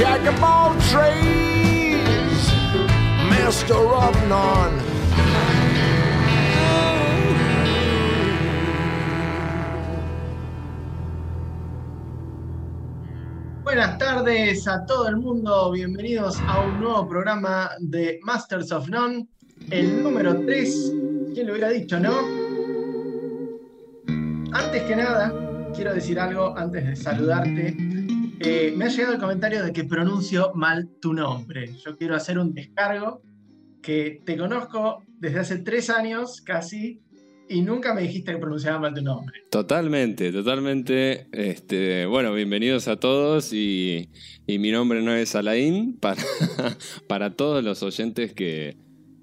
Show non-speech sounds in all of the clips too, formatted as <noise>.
jack of master of none. Buenas tardes a todo el mundo, bienvenidos a un nuevo programa de Masters of None, el número 3. ¿Quién lo hubiera dicho, no? Antes que nada, quiero decir algo antes de saludarte. Eh, me ha llegado el comentario de que pronuncio mal tu nombre. Yo quiero hacer un descargo que te conozco desde hace tres años casi y nunca me dijiste que pronunciaba mal tu nombre. Totalmente, totalmente. Este, bueno, bienvenidos a todos y, y mi nombre no es Alain para, <laughs> para todos los oyentes que,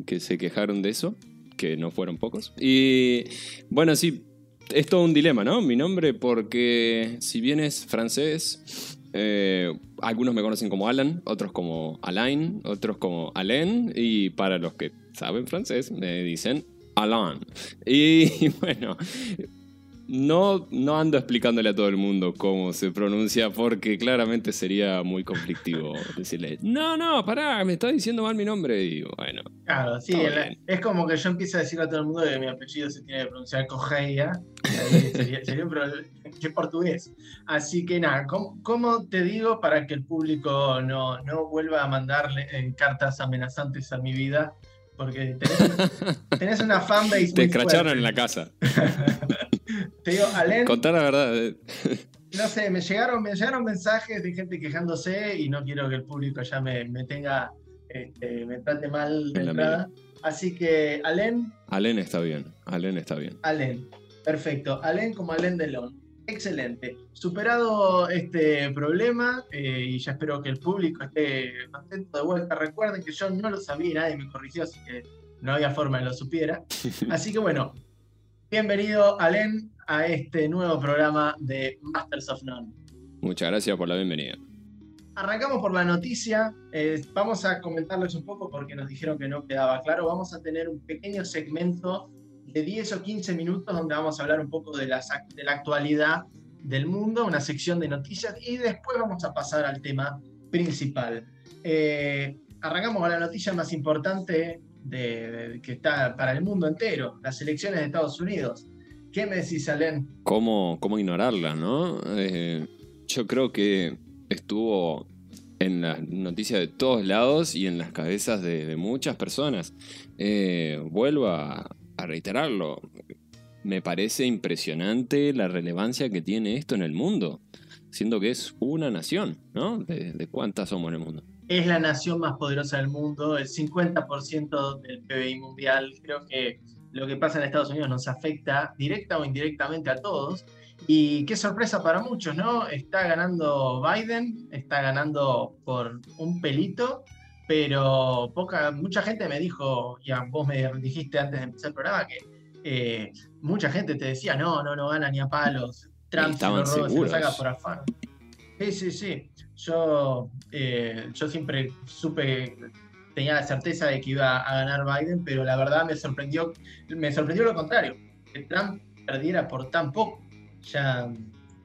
que se quejaron de eso, que no fueron pocos. Y bueno, sí, es todo un dilema, ¿no? Mi nombre porque si bien es francés, eh, algunos me conocen como Alan, otros como Alain, otros como Alain y para los que saben francés me dicen Alain. Y <laughs> bueno, no, no ando explicándole a todo el mundo cómo se pronuncia porque claramente sería muy conflictivo decirle, no, no, pará, me está diciendo mal mi nombre. Y bueno. Claro, sí, la- es como que yo empiezo a decirle a todo el mundo que mi apellido se tiene que pronunciar Cogeia. Sería, sería un problema que portugués. Así que nada, ¿cómo, cómo te digo para que el público no, no vuelva a mandarle eh, cartas amenazantes a mi vida? Porque tenés, tenés una fanbase. <laughs> Te muy escracharon fuerte. en la casa. <laughs> Te digo, Alen, Contar la verdad. eh, no sé, me llegaron, me llegaron mensajes de gente quejándose y no quiero que el público ya me, me tenga, este, me trate mal de En entrada. Así que, Alen, Alen está bien. Alen está bien. Alen. Perfecto. Alen como Alen Delon. Excelente. Superado este problema, eh, y ya espero que el público esté contento de vuelta. Recuerden que yo no lo sabía y nadie me corrigió, así que no había forma de lo supiera. <laughs> Así que bueno, bienvenido, Alen, a este nuevo programa de Masters of None. Muchas gracias por la bienvenida. Arrancamos por la noticia. eh, vamos a comentarles un poco porque nos dijeron que no quedaba claro. Vamos a tener un pequeño segmento de 10 o 15 minutos donde vamos a hablar un poco de, las ac- de la actualidad del mundo, una sección de noticias y después vamos a pasar al tema principal. Eh, arrancamos con la noticia más importante de- que está para el mundo entero, las elecciones de Estados Unidos. ¿Qué me decís, Alen? ¿Cómo, cómo ignorarla, no? Eh, yo creo que estuvo en las noticias de todos lados y en las cabezas de, muchas personas. Eh, vuelvo a, reiterarlo. Me parece impresionante la relevancia que tiene esto en el mundo, siendo que es una nación, ¿no? ¿De, de cuántas somos en el mundo? Es la nación más poderosa del mundo, el 50% del PBI mundial. Creo que lo que pasa en Estados Unidos nos afecta directa o indirectamente a todos. Y qué sorpresa para muchos, ¿no? Está ganando Biden, está ganando por un pelito, pero poca, mucha gente me dijo, ya vos me dijiste antes de empezar el programa que eh, mucha gente te decía, no, no, no gana ni a palos, Trump se lo, roba, se lo seguros. saca por afán. Sí, sí, sí. Yo, eh, yo siempre supe, tenía la certeza de que iba a ganar Biden, pero la verdad me sorprendió, me sorprendió lo contrario, que Trump perdiera por tan poco. Ya,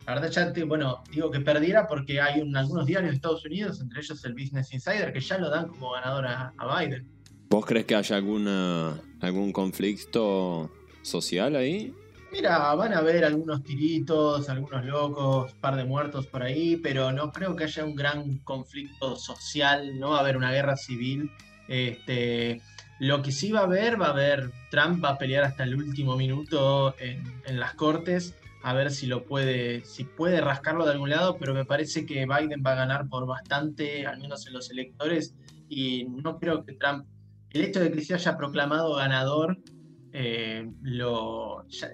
la verdad ya, te- bueno, digo que perdiera porque hay un- algunos diarios de Estados Unidos, entre ellos el Business Insider, que ya lo dan como ganador a, a Biden. ¿Vos crees que haya alguna, algún conflicto social ahí? Mira, van a haber algunos tiritos, algunos locos, par de muertos por ahí, pero no creo que haya un gran conflicto social, no va a haber una guerra civil. Este, lo que sí va a haber, va a haber, Trump va a pelear hasta el último minuto en, en las cortes, a ver si lo puede, si puede rascarlo de algún lado, pero me parece que Biden va a ganar por bastante, al menos en los electores, y no creo que Trump, el hecho de que se haya proclamado ganador, eh, lo, ya-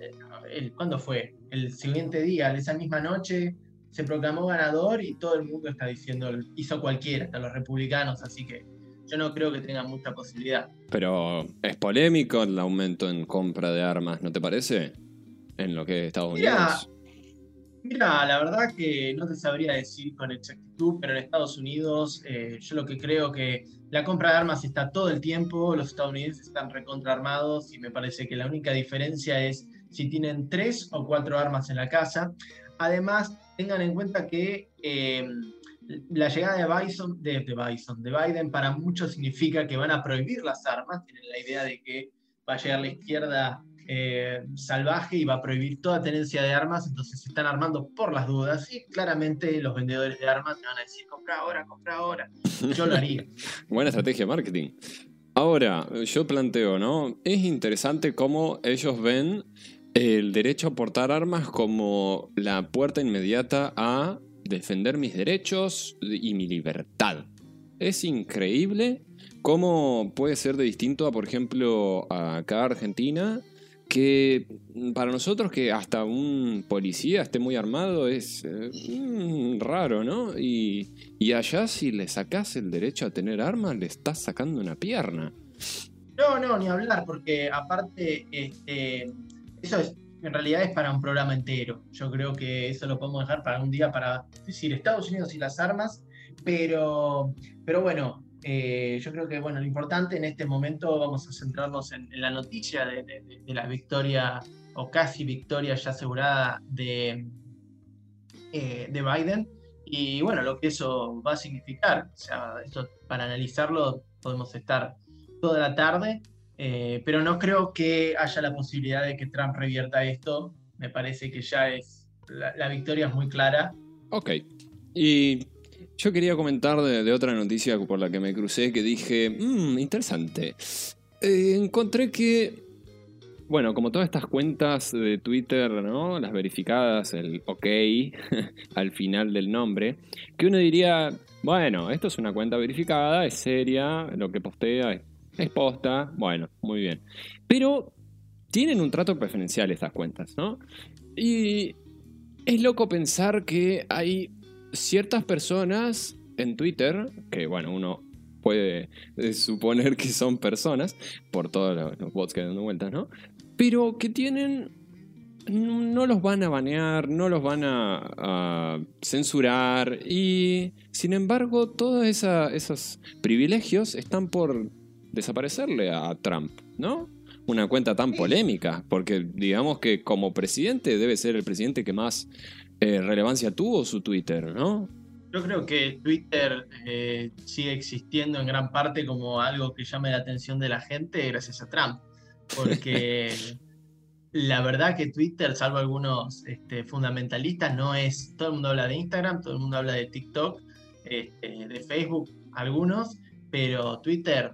el- ¿cuándo fue? El siguiente día, esa misma noche, se proclamó ganador y todo el mundo está diciendo, hizo cualquiera, hasta los republicanos, así que yo no creo que tengan mucha posibilidad. Pero es polémico el aumento en compra de armas, ¿no te parece? En lo que es Estados Mira, Unidos. Mira, la verdad que no te sabría decir con exactitud, pero en Estados Unidos eh, yo lo que creo que la compra de armas está todo el tiempo, los estadounidenses están recontraarmados y me parece que la única diferencia es si tienen tres o cuatro armas en la casa. Además, tengan en cuenta que eh, la llegada de Bison, de, de Biden, para muchos significa que van a prohibir las armas. Tienen la idea de que va a llegar la izquierda eh, salvaje y va a prohibir toda tenencia de armas, entonces se están armando por las dudas y claramente los vendedores de armas te van a decir, compra ahora, compra ahora. Yo lo haría. <laughs> Buena estrategia de marketing. Ahora, yo planteo, ¿no? Es interesante cómo ellos ven el derecho a portar armas como la puerta inmediata a defender mis derechos y mi libertad. Es increíble cómo puede ser de distinto a, por ejemplo, acá Argentina, que para nosotros que hasta un policía esté muy armado es eh, mm, raro, ¿no? Y, allá si le sacás el derecho a tener armas, le estás sacando una pierna. No, no, ni hablar, porque aparte, este, eso es, en realidad es para un programa entero. Yo creo que eso lo podemos dejar para un día para decir Estados Unidos y las armas, pero, pero bueno, eh, yo creo que bueno, lo importante en este momento vamos a centrarnos en, la noticia de, la victoria o casi victoria ya asegurada de, eh, de Biden y bueno, lo que eso va a significar. O sea, esto para analizarlo podemos estar toda la tarde, eh, pero no creo que haya la posibilidad de que Trump revierta esto. Me parece que ya es, la, la victoria es muy clara. Ok. Y yo quería comentar de, otra noticia por la que me crucé que dije, mmm, interesante. Eh, encontré que, bueno, como todas estas cuentas de Twitter, ¿no? Las verificadas, el OK <laughs> al final del nombre, que uno diría, bueno, esto es una cuenta verificada, es seria, lo que postea es, posta, bueno, muy bien. Pero tienen un trato preferencial estas cuentas, ¿no? Y es loco pensar que hay ciertas personas en Twitter, que bueno, uno puede <laughs> suponer que son personas, por todos los bots que dan vueltas, ¿no? Pero que tienen no los van a banear, no los van a, censurar y sin embargo todos esos privilegios están por desaparecerle a Trump, ¿no? Una cuenta tan polémica, porque digamos que como presidente debe ser el presidente que más eh, relevancia tuvo su Twitter, ¿no? Yo creo que Twitter eh, sigue existiendo en gran parte como algo que llame la atención de la gente gracias a Trump, porque <laughs> la verdad que Twitter, salvo algunos este, fundamentalistas, no es, todo el mundo habla de Instagram, todo el mundo habla de TikTok, este, de Facebook, algunos, pero Twitter,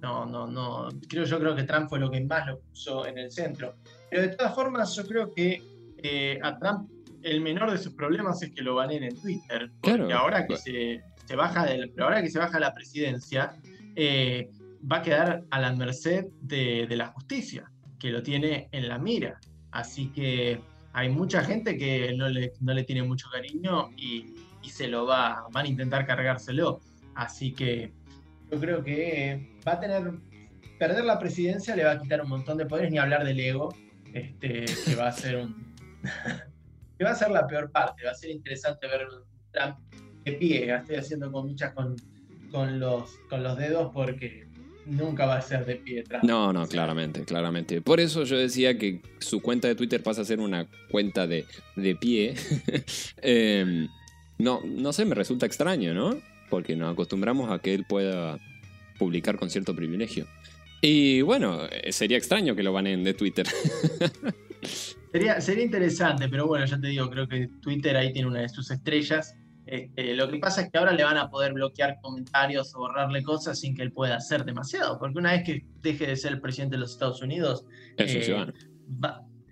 no, no, no, creo, yo creo que Trump fue lo que más lo puso en el centro. Pero de todas formas, yo creo que eh, a Trump el menor de sus problemas es que lo baneen en Twitter. Porque ahora que se, baja del, ahora que se baja la presidencia, eh, va a quedar a la merced de, la justicia, que lo tiene en la mira. Así que hay mucha gente que no le, no le tiene mucho cariño y, se lo va, van a intentar cargárselo. Así que yo creo que va a tener, perder la presidencia le va a quitar un montón de poderes, ni hablar del ego, este, que va a ser un... <laughs> que va a ser la peor parte. Va a ser interesante ver Trump de pie. Estoy haciendo con muchas con, con, los, con los dedos porque nunca va a ser de pie Trump. No, no, claramente, claramente. Por eso yo decía que su cuenta de Twitter pasa a ser una cuenta de, de pie. <laughs> Em, no, no sé, me resulta extraño, ¿no? Porque nos acostumbramos a que él pueda publicar con cierto privilegio. Y bueno, eh, sería extraño que lo banen de Twitter. <laughs> Sería, sería interesante, pero bueno, ya te digo, creo que Twitter ahí tiene una de sus estrellas. Este, lo que pasa es que ahora le van a poder bloquear comentarios o borrarle cosas sin que él pueda hacer demasiado, porque una vez que deje de ser presidente de los Estados Unidos, es un eh, ciudadano.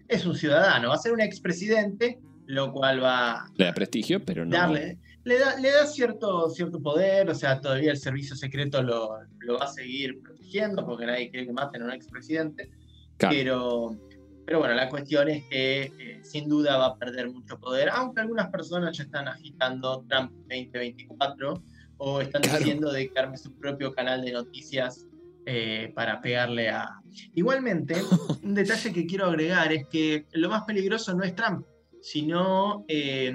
es un ciudadano, va a ser un expresidente, lo cual va... Le da prestigio, pero no... Darle, le, da, le da cierto, cierto poder, o sea, todavía el servicio secreto lo, lo va a seguir protegiendo, porque nadie quiere que maten a un expresidente, pero pero bueno, la cuestión es que eh, sin duda va a perder mucho poder, aunque algunas personas ya están agitando Trump 2024 o están diciendo de crearme su propio canal de noticias eh, para pegarle a... Igualmente, un detalle que quiero agregar es que lo más peligroso no es Trump, sino eh,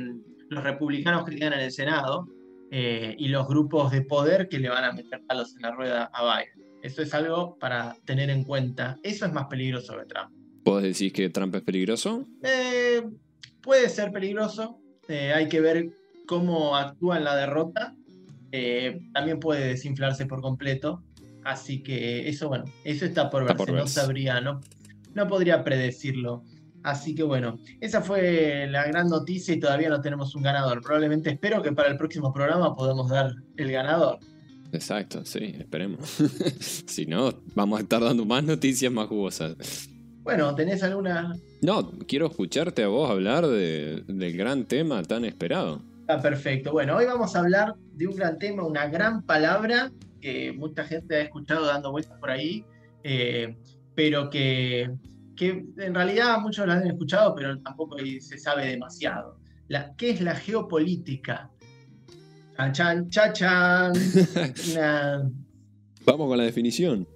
los republicanos que quedan en el Senado y los grupos de poder que le van a meter palos en la rueda a Biden. Eso es algo para tener en cuenta. Eso es más peligroso que Trump. ¿Vos decís que Trump es peligroso? Eh, puede ser peligroso. Eh, hay que ver cómo actúa en la derrota, eh, también puede desinflarse por completo. Así que eso, bueno, eso está por verse. no sabría, no, no podría predecirlo. Así que bueno, esa fue la gran noticia y todavía no tenemos un ganador. Probablemente espero que para el próximo programa podamos dar el ganador. Exacto, sí, esperemos. <laughs> si no, vamos a estar dando más noticias más jugosas. Bueno, ¿tenés alguna? No, quiero escucharte a vos hablar del gran tema tan esperado. Ah, perfecto. Bueno, hoy vamos a hablar de un gran tema, una gran palabra que mucha gente ha escuchado dando vueltas por ahí, eh, pero que, que, en realidad muchos la han escuchado, pero tampoco se sabe demasiado. La, ¿Qué es la geopolítica? Chan, chan, chan, <laughs> Vamos con la definición.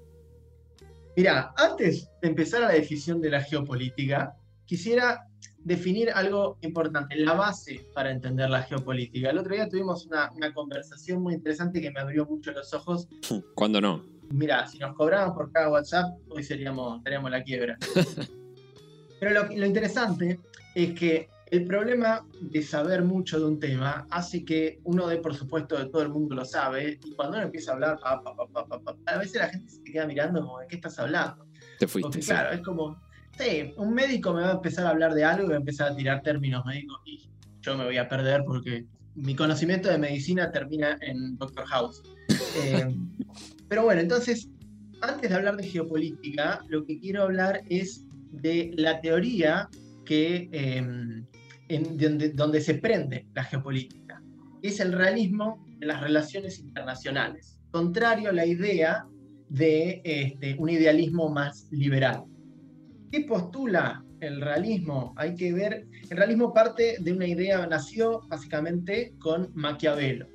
Mira, antes de empezar a la definición de la geopolítica, quisiera definir algo importante, la base para entender la geopolítica. El otro día tuvimos una, conversación muy interesante que me abrió mucho los ojos. <laughs> ¿Cuándo no? Mira, si nos cobraban por cada WhatsApp, hoy seríamos, estaríamos la quiebra. <laughs> Pero lo, lo interesante es que el problema de saber mucho de un tema hace que uno de, por supuesto, de todo el mundo lo sabe, y cuando uno empieza a hablar, a veces la gente se queda mirando como, ¿de qué estás hablando? Te fuiste. Porque, claro, es como, sí, un médico me va a empezar a hablar de algo y va a empezar a tirar términos médicos y yo me voy a perder porque mi conocimiento de medicina termina en Doctor House. <laughs> Eh, pero bueno, entonces, antes de hablar de geopolítica, lo que quiero hablar es de la teoría que... Em, donde, se prende la geopolítica. Es el realismo de las relaciones internacionales, contrario a la idea de este, un idealismo más liberal. ¿Qué postula el realismo? Hay que ver, el realismo parte de una idea, nació básicamente con Maquiavelo.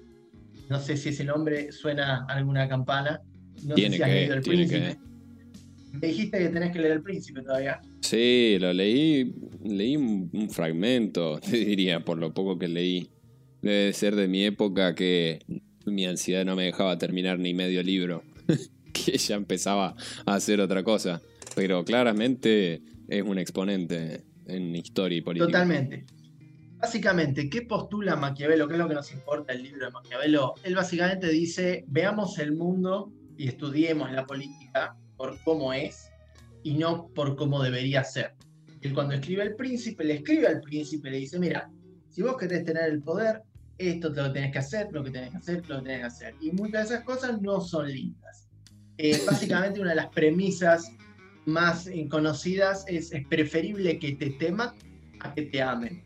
No sé si ese nombre suena a alguna campana. No tiene sé si has leído El Príncipe. Me dijiste que tenés que leer El Príncipe todavía. Sí, lo leí, leí un, fragmento, <laughs> te diría, por lo poco que leí. Debe ser de mi época que mi ansiedad no me dejaba terminar ni medio libro, <laughs> que ya empezaba a hacer otra cosa. Pero claramente es un exponente en historia y política. Totalmente. Básicamente, ¿qué postula Maquiavelo? ¿Qué es lo que nos importa el libro de Maquiavelo? Él básicamente dice, veamos el mundo y estudiemos la política por cómo es y no por cómo debería ser. Él cuando escribe el príncipe, le escribe al príncipe, le dice, mira, si vos querés tener el poder, esto te lo tenés que hacer, lo que tenés que hacer, lo que tenés que hacer. Y muchas de esas cosas no son lindas. Eh, <laughs> básicamente una de las premisas más conocidas es, es preferible que te teman a que te amen.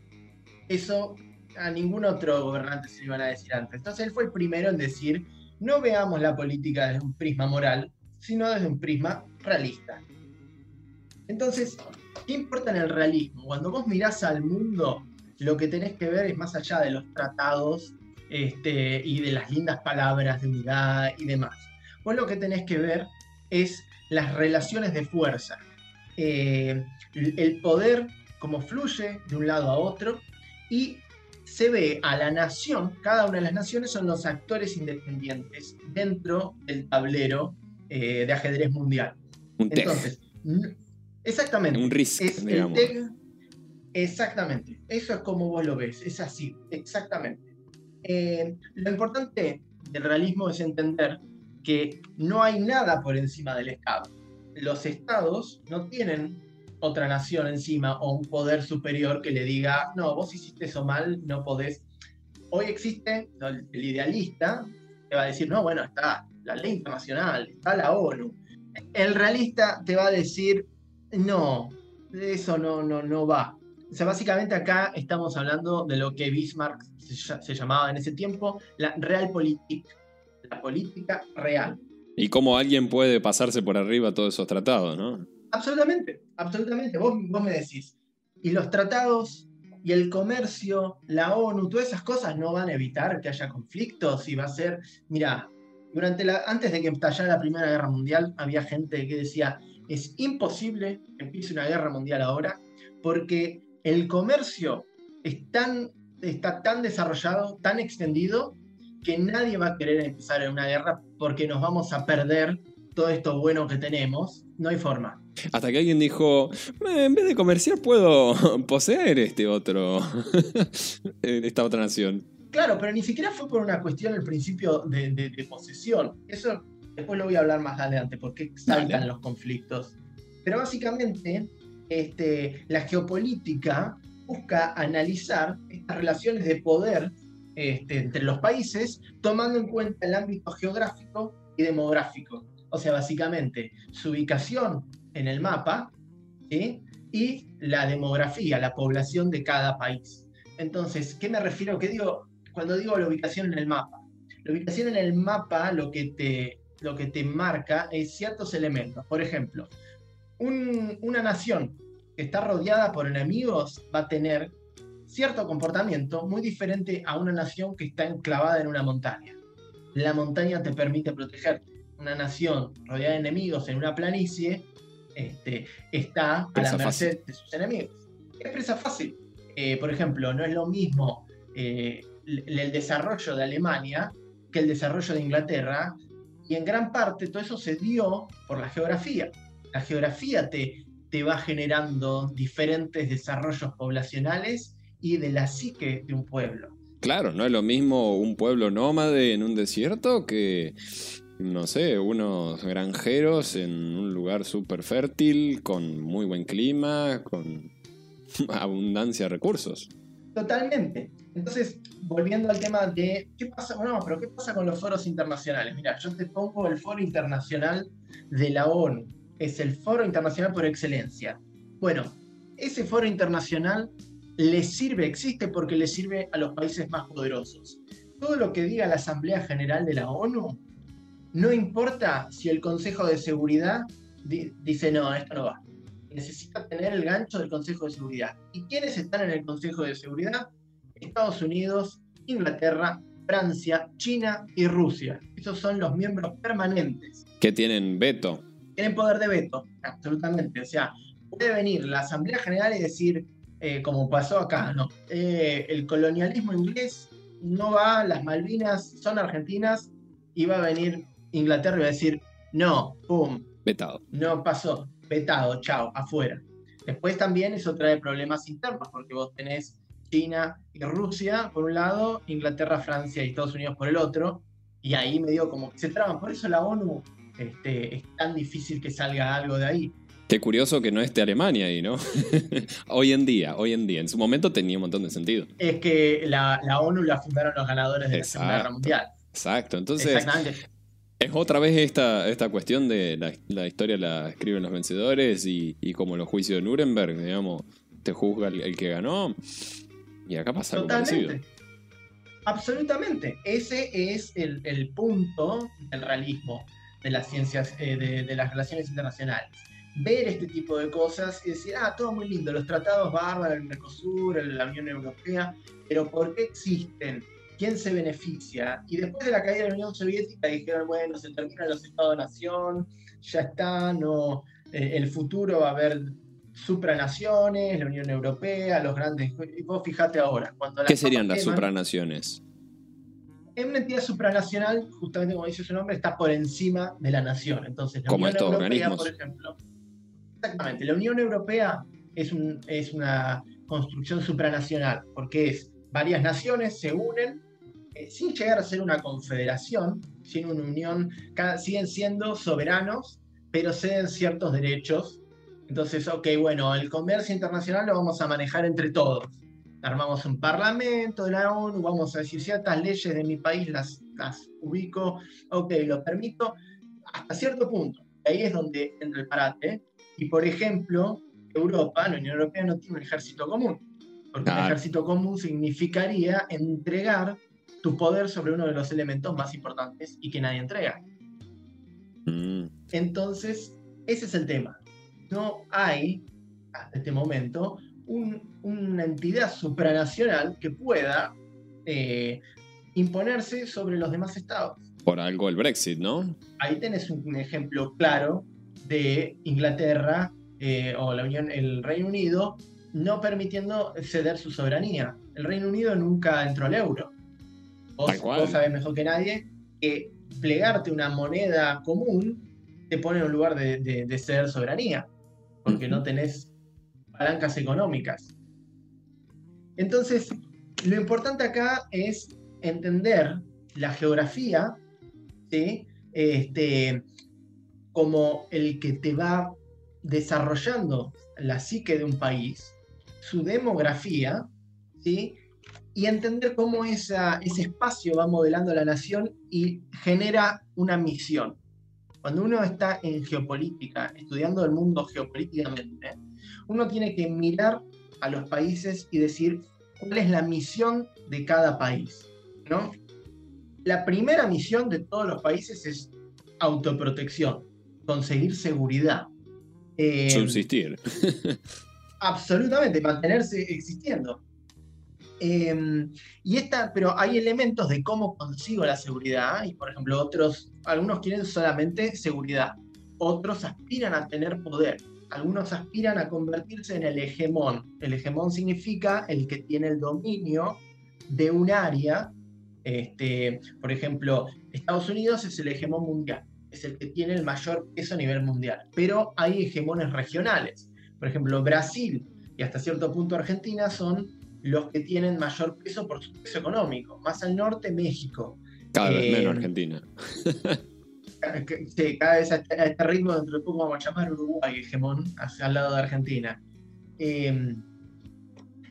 Eso a ningún otro gobernante se lo iban a decir antes. Entonces él fue el primero en decir, no veamos la política desde un prisma moral, sino desde un prisma realista. Entonces, ¿qué importa en el realismo? Cuando vos mirás al mundo, lo que tenés que ver es más allá de los tratados este, y de las lindas palabras de unidad y demás. Vos lo que tenés que ver es las relaciones de fuerza, eh, el poder como fluye de un lado a otro y se ve a la nación, cada una de las naciones son los actores independientes dentro del tablero eh, de ajedrez mundial. Un Entonces, exactamente. Un risk, digamos. exactamente. Eso es como vos lo ves. Es así, exactamente. Eh, lo importante del realismo es entender que no hay nada por encima del Estado. Los estados no tienen otra nación encima o un poder superior que le diga, no, vos hiciste eso mal, no podés. Hoy existe el idealista que va a decir, no, bueno, está la ley internacional, está la ONU. El realista te va a decir, no, eso no, no, no va. O sea, básicamente acá estamos hablando de lo que Bismarck se, llamaba en ese tiempo la realpolitik, la política real. Y cómo alguien puede pasarse por arriba todos esos tratados, ¿no? Absolutamente, absolutamente. Vos, vos me decís, y los tratados y el comercio, la ONU, todas esas cosas no van a evitar que haya conflictos y va a ser, mira, antes de que estallara la Primera Guerra Mundial, había gente que decía, es imposible que empiece una guerra mundial ahora, porque el comercio está tan desarrollado, tan extendido, que nadie va a querer empezar en una guerra porque nos vamos a perder todo esto bueno que tenemos. No hay forma. Hasta que alguien dijo, en vez de comerciar puedo <laughs> poseer este otro, <laughs> esta otra nación. Claro, pero ni siquiera fue por una cuestión al principio de, de, posesión. Eso después lo voy a hablar más adelante, porque saltan los conflictos. Pero básicamente, este, la geopolítica busca analizar estas relaciones de poder este, entre los países, tomando en cuenta el ámbito geográfico y demográfico. O sea, básicamente su ubicación en el mapa y la demografía, la población de cada país. Entonces, ¿qué me refiero? ¿Qué digo cuando digo la ubicación en el mapa? La ubicación en el mapa lo que te, lo que te marca es ciertos elementos. Por ejemplo, una nación que está rodeada por enemigos va a tener cierto comportamiento muy diferente a una nación que está enclavada en una montaña. La montaña te permite protegerte. Una nación rodeada de enemigos en una planicie este, está a la merced de sus enemigos. Es presa fácil. Eh, por ejemplo, no es lo mismo eh, el desarrollo de Alemania que el desarrollo de Inglaterra, y en gran parte todo eso se dio por la geografía. La geografía te, te va generando diferentes desarrollos poblacionales y de la psique de un pueblo. Claro, no es lo mismo un pueblo nómade en un desierto que, no sé, unos granjeros en un lugar súper fértil, con muy buen clima, con <laughs> abundancia de recursos. Totalmente. Entonces, volviendo al tema de qué pasa, bueno, pero qué pasa con los foros internacionales. Mira, yo te pongo el foro internacional de la ONU. Es el foro internacional por excelencia. Bueno, ese foro internacional le sirve, existe porque le sirve a los países más poderosos. Todo lo que diga la Asamblea General de la ONU, no importa si el Consejo de Seguridad dice no, esto no va. Necesita tener el gancho del Consejo de Seguridad. ¿Y quiénes están en el Consejo de Seguridad? Estados Unidos, Inglaterra, Francia, China y Rusia. Esos son los miembros permanentes. Que tienen veto. Tienen poder de veto, absolutamente. O sea, puede venir la Asamblea General y decir, eh, como pasó acá, ¿no? Eh, el colonialismo inglés no va, las Malvinas son argentinas, y va a venir Inglaterra y va a decir, no, pum. Vetado. No pasó, vetado, chao, afuera. Después también eso trae problemas internos, porque vos tenés China y Rusia por un lado, Inglaterra, Francia y Estados Unidos por el otro, y ahí medio como que se traban. Por eso la ONU este, es tan difícil que salga algo de ahí. Qué curioso que no esté Alemania ahí, ¿no? <laughs> hoy en día, hoy en día. En su momento tenía un montón de sentido. Es que la, ONU la fundaron los ganadores de la Segunda Guerra Mundial. Exacto, entonces es otra vez esta, esta cuestión de la, historia la escriben los vencedores y, como los juicios de Nuremberg, digamos, te juzga el, que ganó. Y acá pasa algo parecido. Absolutamente. Ese es el, punto del realismo de las ciencias, eh, de las relaciones internacionales ver este tipo de cosas y decir, ah, todo muy lindo, los tratados bárbaros, el Mercosur, la Unión Europea, pero ¿por qué existen? ¿Quién se beneficia? Y después de la caída de la Unión Soviética dijeron, bueno, se terminan los Estados-nación, ya está, no, eh, el futuro va a haber supranaciones, la Unión Europea, los grandes... Y vos fíjate ahora. Cuando ¿Qué serían las supranaciones? En una entidad supranacional, justamente como dice su nombre, está por encima de la nación. Entonces, la como Unión estos Europea, organismos. por ejemplo, Exactamente. La Unión Europea es, es una construcción supranacional, porque es varias naciones se unen eh, sin llegar a ser una confederación, sin una unión, siguen siendo soberanos, pero ceden ciertos derechos. Entonces, ok, bueno, el comercio internacional lo vamos a manejar entre todos. Armamos un parlamento de la ONU, vamos a decir ciertas leyes de mi país, las, las ubico, ok, lo permito, hasta cierto punto. Ahí es donde entra el parate, y por ejemplo, Europa, la Unión Europea no tiene un ejército común, porque un ejército común significaría entregar tu poder sobre uno de los elementos más importantes y que nadie entrega. Mm. Entonces, ese es el tema. No hay, hasta este momento, una entidad supranacional que pueda eh, imponerse sobre los demás estados. Por algo el Brexit, ¿no? Ahí tenés un ejemplo claro de Inglaterra eh, o la Unión, el Reino Unido no permitiendo ceder su soberanía. El Reino Unido nunca entró al euro. Vos, sabés mejor que nadie que plegarte una moneda común te pone en un lugar de, ceder soberanía, porque no tenés palancas económicas. Entonces, lo importante acá es entender la geografía ¿sí? este, como el que te va desarrollando la psique de un país, su demografía, ¿sí? Y entender cómo esa, ese espacio va modelando la nación y genera una misión. Cuando uno está en geopolítica, estudiando el mundo geopolíticamente, uno tiene que mirar a los países y decir cuál es la misión de cada país. ¿no? La primera misión de todos los países es autoprotección, conseguir seguridad. Eh, Subsistir. <laughs> absolutamente, mantenerse existiendo. Em, y esta, pero hay elementos de cómo consigo la seguridad, y por ejemplo, otros, algunos quieren solamente seguridad, otros aspiran a tener poder, algunos aspiran a convertirse en el hegemón. El hegemón significa el que tiene el dominio de un área. Este, por ejemplo, Estados Unidos es el hegemón mundial, es el que tiene el mayor peso a nivel mundial, pero hay hegemones regionales. Por ejemplo, Brasil y hasta cierto punto Argentina son los que tienen mayor peso por su peso económico. Más al norte, México. Cada vez menos eh, Argentina. sí, cada vez a este, ritmo dentro de poco vamos a llamar Uruguay hegemón, hacia al lado de Argentina. Em,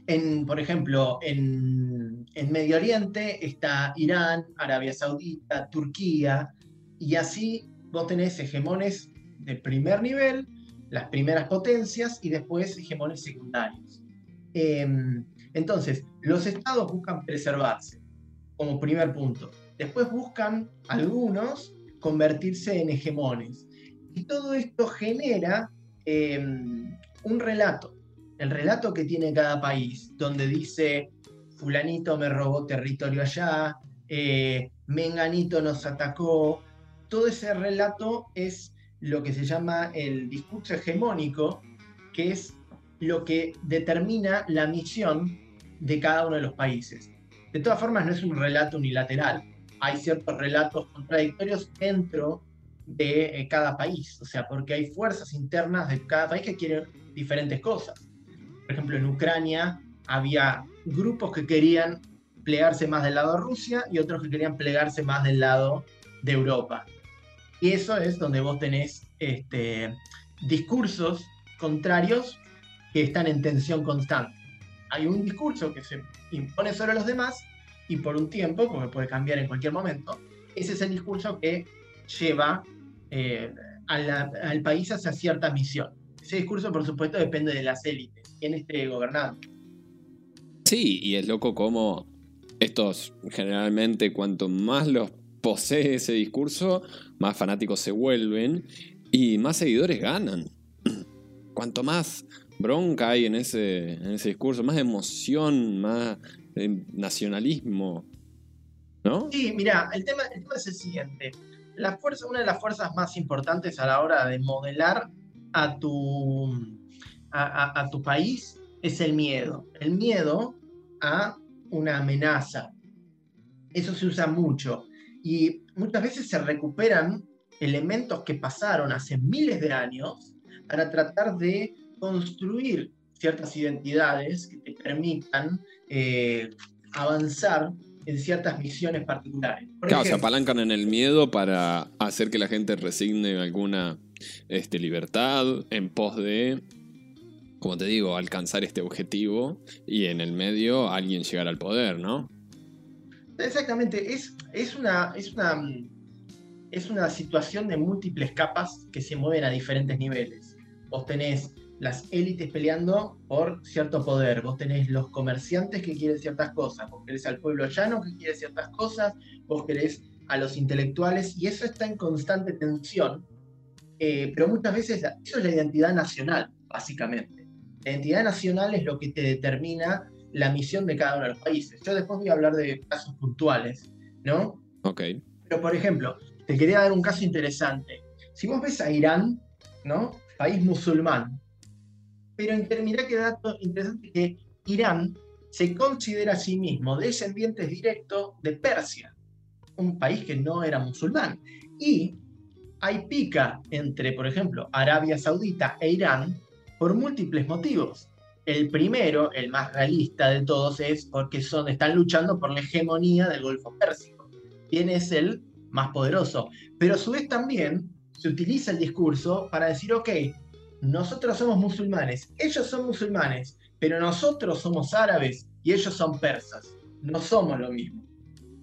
en, por ejemplo, en, en, Medio Oriente está Irán, Arabia Saudita, Turquía, y así vos tenés hegemones de primer nivel, las primeras potencias, y después hegemones secundarios. Em, entonces, los estados buscan preservarse como primer punto. Después buscan algunos convertirse en hegemones. Y todo esto genera em, un relato, el relato que tiene cada país, donde dice, fulanito me robó territorio allá, eh, menganito nos atacó. Todo ese relato es lo que se llama el discurso hegemónico, que es lo que determina la misión de cada uno de los países. De todas formas, no es un relato unilateral. Hay ciertos relatos contradictorios dentro de eh, cada país, o sea, porque hay fuerzas internas de cada país que quieren diferentes cosas. Por ejemplo, en Ucrania había grupos que querían plegarse más del lado de Rusia y otros que querían plegarse más del lado de Europa. Y eso es donde vos tenés este, discursos contrarios que están en tensión constante hay un discurso que se impone sobre los demás y por un tiempo, porque puede cambiar en cualquier momento, ese es el discurso que lleva eh, al país hacia cierta misión. Ese discurso, por supuesto, depende de las élites, quién esté gobernando. Sí, y es loco como estos generalmente, cuanto más los posee ese discurso, más fanáticos se vuelven y más seguidores ganan. <clears throat> Cuanto más bronca hay en ese, en ese discurso, más emoción, más nacionalismo. ¿No? Sí, mira, el tema, es el siguiente. La fuerza, una de las fuerzas más importantes a la hora de modelar a tu, a, tu país es el miedo. El miedo a una amenaza. Eso se usa mucho. Y muchas veces se recuperan elementos que pasaron hace miles de años para tratar de construir ciertas identidades que te permitan eh, avanzar en ciertas misiones particulares. claro, se apalancan en el miedo para hacer que la gente resigne alguna este, libertad en pos de, como te digo, alcanzar este objetivo y en el medio alguien llegar al poder, ¿no? Exactamente, es, es, una, es, una, es una situación de múltiples capas que se mueven a diferentes niveles. Vos tenés las élites peleando por cierto poder. Vos tenés los comerciantes que quieren ciertas cosas, vos querés al pueblo llano que quiere ciertas cosas, vos querés a los intelectuales, y eso está en constante tensión. Eh, pero muchas veces eso es la identidad nacional, básicamente. La identidad nacional es lo que te determina la misión de cada uno de los países. Yo después voy a hablar de casos puntuales, ¿no? Ok. Pero, por ejemplo, te quería dar un caso interesante. Si vos ves a Irán, ¿no? País musulmán, pero mirá qué dato interesante que Irán se considera a sí mismo descendiente directo de Persia, un país que no era musulmán. Y hay pica entre, por ejemplo, Arabia Saudita e Irán por múltiples motivos. El primero, el más realista de todos, es porque son, están luchando por la hegemonía del Golfo Pérsico. ¿Quién es el más poderoso? Pero a su vez también se utiliza el discurso para decir, ok, nosotros somos musulmanes, ellos son musulmanes, pero nosotros somos árabes y ellos son persas. No somos lo mismo.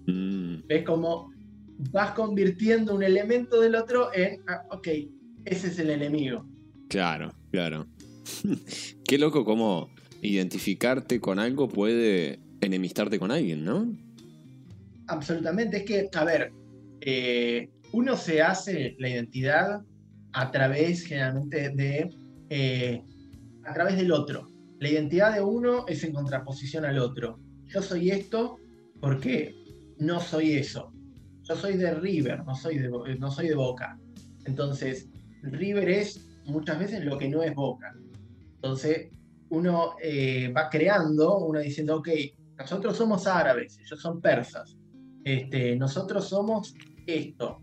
Mm, Es como vas convirtiendo un elemento del otro en, ah, ok, ese es el enemigo. claro, claro. <laughs> Qué loco cómo identificarte con algo puede enemistarte con alguien, ¿no? Absolutamente, es que, a ver, eh, uno se hace la identidad a través generalmente de, eh, a través del otro. La identidad de uno es en contraposición al otro. Yo soy esto porque no soy eso. Yo soy de River, no soy de, no soy de Boca. Entonces, River es muchas veces lo que no es Boca. Entonces, uno eh, va creando, uno diciendo, ok, nosotros somos árabes, ellos son persas. Este, nosotros somos esto,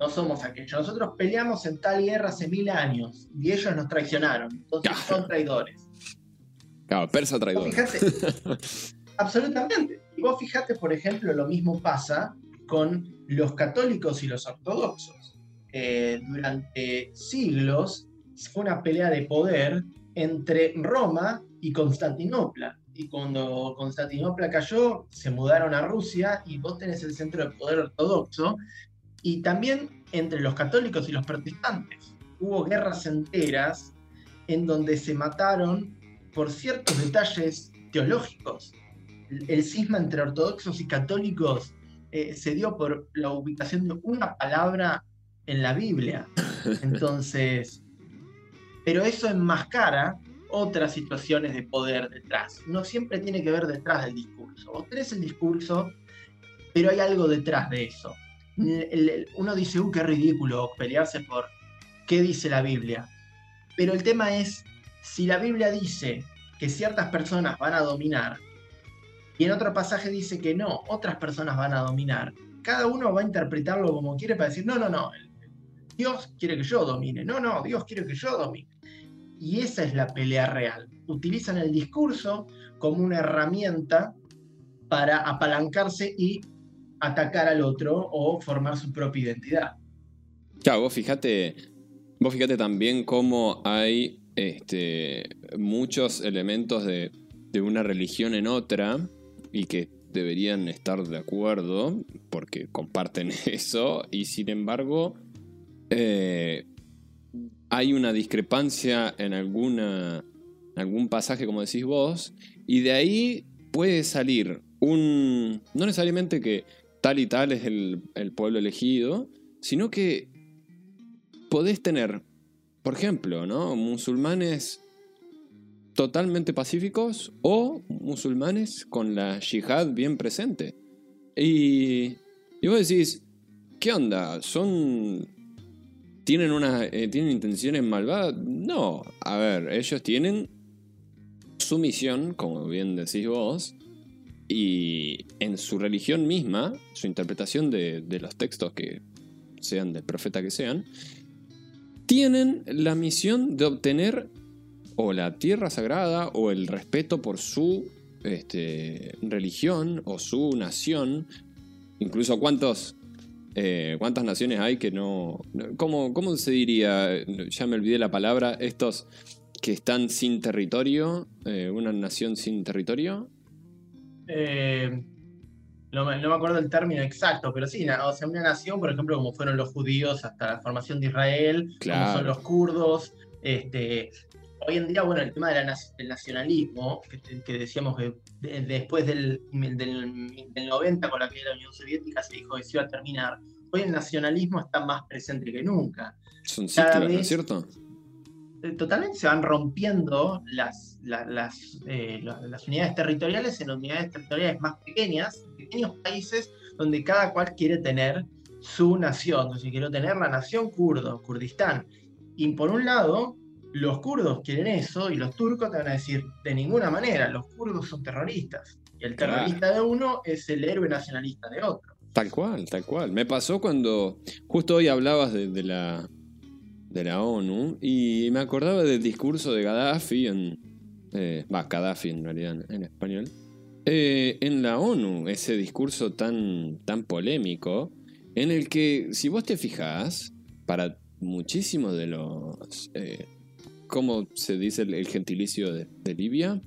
no somos aquello. Nosotros peleamos en tal guerra hace mil años y ellos nos traicionaron. Entonces Claro. son traidores. Claro, persa traidor. fijate, <laughs> absolutamente. Y vos fijate, por ejemplo, lo mismo pasa con los católicos y los ortodoxos. Eh, durante siglos fue una pelea de poder entre Roma y Constantinopla. Y cuando Constantinopla cayó, se mudaron a Rusia y vos tenés el centro de poder ortodoxo. Y también entre los católicos y los protestantes. Hubo guerras enteras en donde se mataron por ciertos detalles teológicos. El, cisma entre ortodoxos y católicos eh, se dio por la ubicación de una palabra en la Biblia. <laughs> Entonces, pero eso enmascara otras situaciones de poder detrás. No siempre tiene que ver detrás del discurso. Vos tenés el discurso, pero hay algo detrás de eso. El- uno dice, uh, qué ridículo pelearse por qué dice la Biblia. Pero el tema es, si la Biblia dice que ciertas personas van a dominar, y en otro pasaje dice que no, otras personas van a dominar, cada uno va a interpretarlo como quiere para decir, no, no, no, Dios quiere que yo domine, no, no, Dios quiere que yo domine. Y esa es la pelea real. Utilizan el discurso como una herramienta para apalancarse y atacar al otro o formar su propia identidad. Claro, vos fíjate, vos fíjate también cómo hay este, muchos elementos de, una religión en otra y que deberían estar de acuerdo porque comparten <laughs> eso y sin embargo eh, hay una discrepancia en alguna, algún pasaje como decís vos y de ahí puede salir un... no necesariamente que tal y tal es el, el pueblo elegido, sino que podés tener, por ejemplo, ¿no? musulmanes totalmente pacíficos o musulmanes con la yihad bien presente. Y, y vos decís, ¿qué onda? ¿Son... ¿Tienen, una, eh, ¿Tienen intenciones malvadas? No, a ver, ellos tienen su misión, como bien decís vos, y en su religión misma, su interpretación de, de los textos que sean del profeta que sean, tienen la misión de obtener o la tierra sagrada o el respeto por su este, religión o su nación. Incluso cuántos, eh, cuántas naciones hay que no... ¿cómo, ¿Cómo se diría? Ya me olvidé la palabra. Estos que están sin territorio, eh, una nación sin territorio. Eh, no, me, no me acuerdo el término exacto, pero sí, o sea, una nación, por ejemplo, como fueron los judíos hasta la formación de Israel, como son los kurdos. Este, hoy en día, bueno, el tema de la nac- del nacionalismo, que, decíamos que de- después del, del, del 90, con la caída de la Unión Soviética, se dijo que se iba a terminar. Hoy el nacionalismo está más presente que nunca. Son ciclos, ¿no es cierto? Eh, totalmente se van rompiendo las, la- las, eh, la- las unidades territoriales en unidades territoriales más pequeñas, pequeños países donde cada cual quiere tener su nación. Entonces, quiero tener la nación kurdo, Kurdistán. Y por un lado, los kurdos quieren eso y los turcos te van a decir, de ninguna manera, los kurdos son terroristas. Y el Claro. terrorista de uno es el héroe nacionalista de otro. Tal cual, tal cual. Me pasó cuando justo hoy hablabas de, de la, de la ONU y me acordaba del discurso de Gaddafi en, eh, va, Gaddafi en realidad en, en español, eh, en la ONU, ese discurso tan, tan polémico, en el que, si vos te fijás, para muchísimos de los... eh, ¿Cómo se dice el, el gentilicio de, de Libia?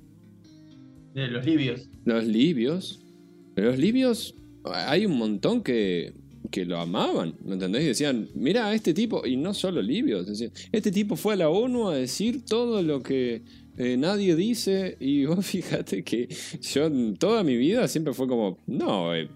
De los libios. Los libios. Los libios, hay un montón que, que lo amaban, ¿me entendés? Y decían, mira, este tipo, y no solo libios, este tipo fue a la ONU a decir todo lo que eh, nadie dice, y <laughs> vos fíjate que yo en toda mi vida siempre fue como, no, eh,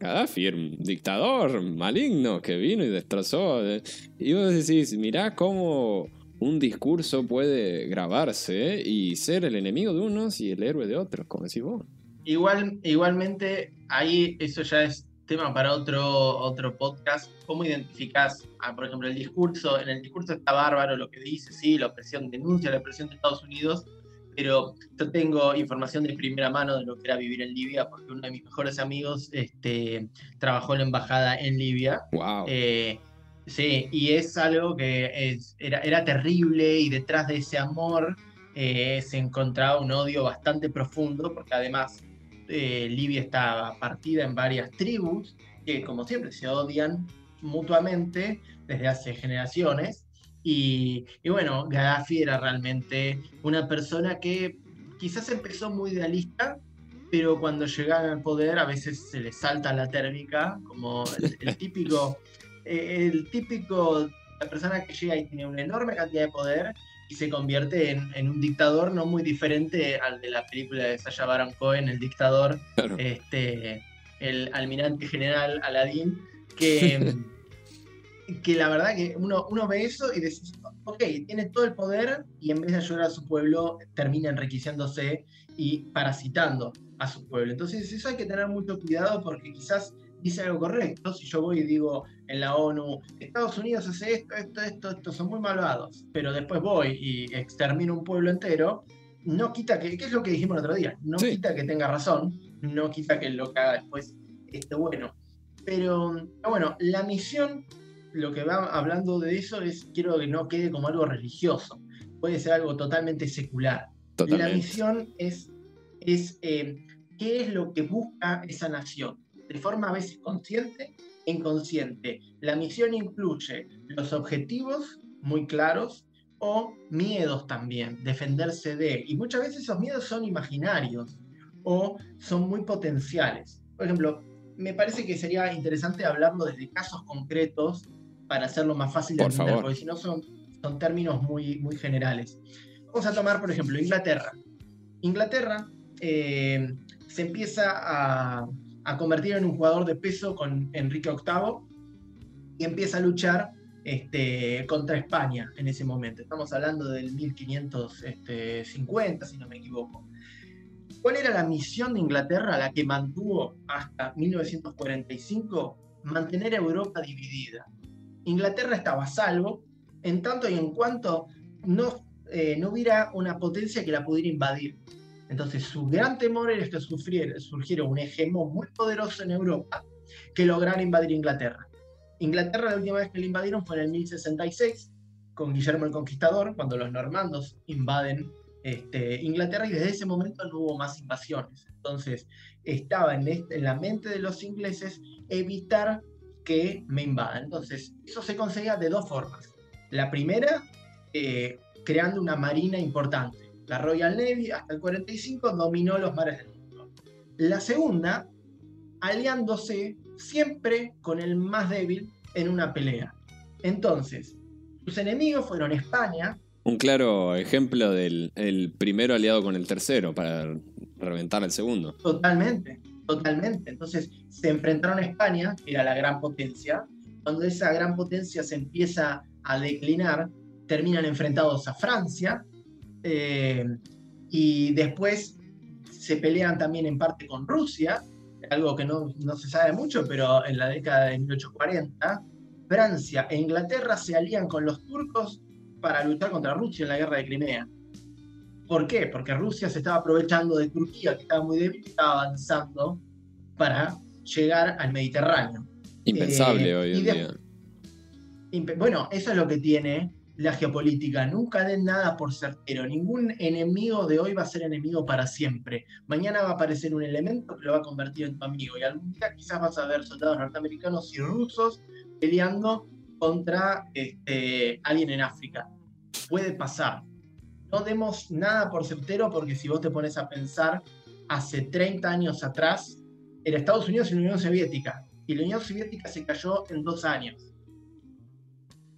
Gaddafi dictador maligno que vino y destrozó. eh". Y vos decís, mirá cómo un discurso puede grabarse eh, y ser el enemigo de unos y el héroe de otros, como decís vos. Igual, igualmente, ahí eso ya es tema para otro, otro podcast. ¿Cómo identificás, ah, por ejemplo, el discurso? En el discurso está bárbaro lo que dice, sí, la opresión denuncia la opresión de Estados Unidos, pero yo tengo información de primera mano de lo que era vivir en Libia, porque uno de mis mejores amigos este, trabajó en la embajada en Libia. Wow. Eh, sí, y es algo que es- era, era terrible y detrás de ese amor eh, se encontraba un odio bastante profundo, porque además eh, Libia estaba partida en varias tribus que, como siempre, se odian mutuamente desde hace generaciones. Y, y bueno, Gaddafi era realmente una persona que quizás empezó muy idealista, pero cuando llegaban al poder a veces se le salta la térmica, como el, el típico, <laughs> eh, el típico, la persona que llega y tiene una enorme cantidad de poder y se convierte en, en un dictador no muy diferente al de la película de Sacha Baron Cohen, El Dictador, Claro. este, el almirante general Aladín, que, <laughs> que la verdad que uno, uno ve eso y dice, ok, tiene todo el poder y en vez de ayudar a su pueblo termina enriqueciéndose y parasitando a su pueblo. Entonces eso hay que tener mucho cuidado porque quizás dice algo correcto. Si yo voy y digo en la ONU, Estados Unidos hace esto, esto, esto, esto, son muy malvados, pero después voy y extermino un pueblo entero, no quita que, ¿qué es lo que dijimos el otro día? No Sí. quita que tenga razón, no quita que lo que haga después esté bueno. Pero bueno, la misión, lo que va hablando de eso es, quiero que no quede como algo religioso, puede ser algo totalmente secular. La misión es, es eh, qué es lo que busca esa nación, de forma a veces consciente e inconsciente. La misión incluye los objetivos muy claros o miedos también, defenderse de. Y muchas veces esos miedos son imaginarios o son muy potenciales. Por ejemplo, me parece que sería interesante hablarlo desde casos concretos para hacerlo más fácil de Por entender, favor. porque si no son, son términos muy, muy generales. Vamos a tomar, por ejemplo, Inglaterra. Inglaterra eh, se empieza a, a convertir en un jugador de peso con Enrique VIII y empieza a luchar este, contra España en ese momento. Estamos hablando del 1550, si no me equivoco. ¿Cuál era la misión de Inglaterra, la que mantuvo hasta 1945? Mantener a Europa dividida. Inglaterra estaba a salvo en tanto y en cuanto no, eh, no hubiera una potencia que la pudiera invadir. Entonces su gran temor era que sufriera, surgiera un hegemón muy poderoso en Europa que lograra invadir Inglaterra. Inglaterra la última vez que la invadieron fue en el 1066 con Guillermo el Conquistador, cuando los normandos invaden este, Inglaterra y desde ese momento no hubo más invasiones. Entonces estaba en, la mente de los ingleses evitar que me invadan. Entonces eso se conseguía de dos formas. La primera, eh, creando una marina importante. La Royal Navy hasta el 45 dominó los mares del mundo. La segunda, aliándose siempre con el más débil en una pelea. Entonces, sus enemigos fueron España, Un claro ejemplo del el primero aliado con el tercero para reventar al segundo. Totalmente, totalmente. Entonces se enfrentaron a España, que era la gran potencia. Cuando esa gran potencia se empieza a declinar, terminan enfrentados a Francia. Eh, y después se pelean también en parte con Rusia, algo que no, no se sabe mucho, pero en la década de 1840, Francia e Inglaterra se alían con los turcos para luchar contra Rusia en la guerra de Crimea. ¿Por qué? Porque Rusia se estaba aprovechando de Turquía, que estaba muy débil, y estaba avanzando para llegar al Mediterráneo. Impensable Eh, hoy en día. Bueno, eso es lo que tiene la geopolítica, nunca den nada por certero. Ningún enemigo de hoy va a ser enemigo para siempre. Mañana va a aparecer un elemento que lo va a convertir en tu amigo. Y algún día quizás vas a ver soldados norteamericanos y rusos peleando contra este, alguien en África. Puede pasar. No demos nada por certero porque si vos te pones a pensar, hace 30 años atrás, era Estados Unidos y la Unión Soviética. Y la Unión Soviética se cayó en dos años.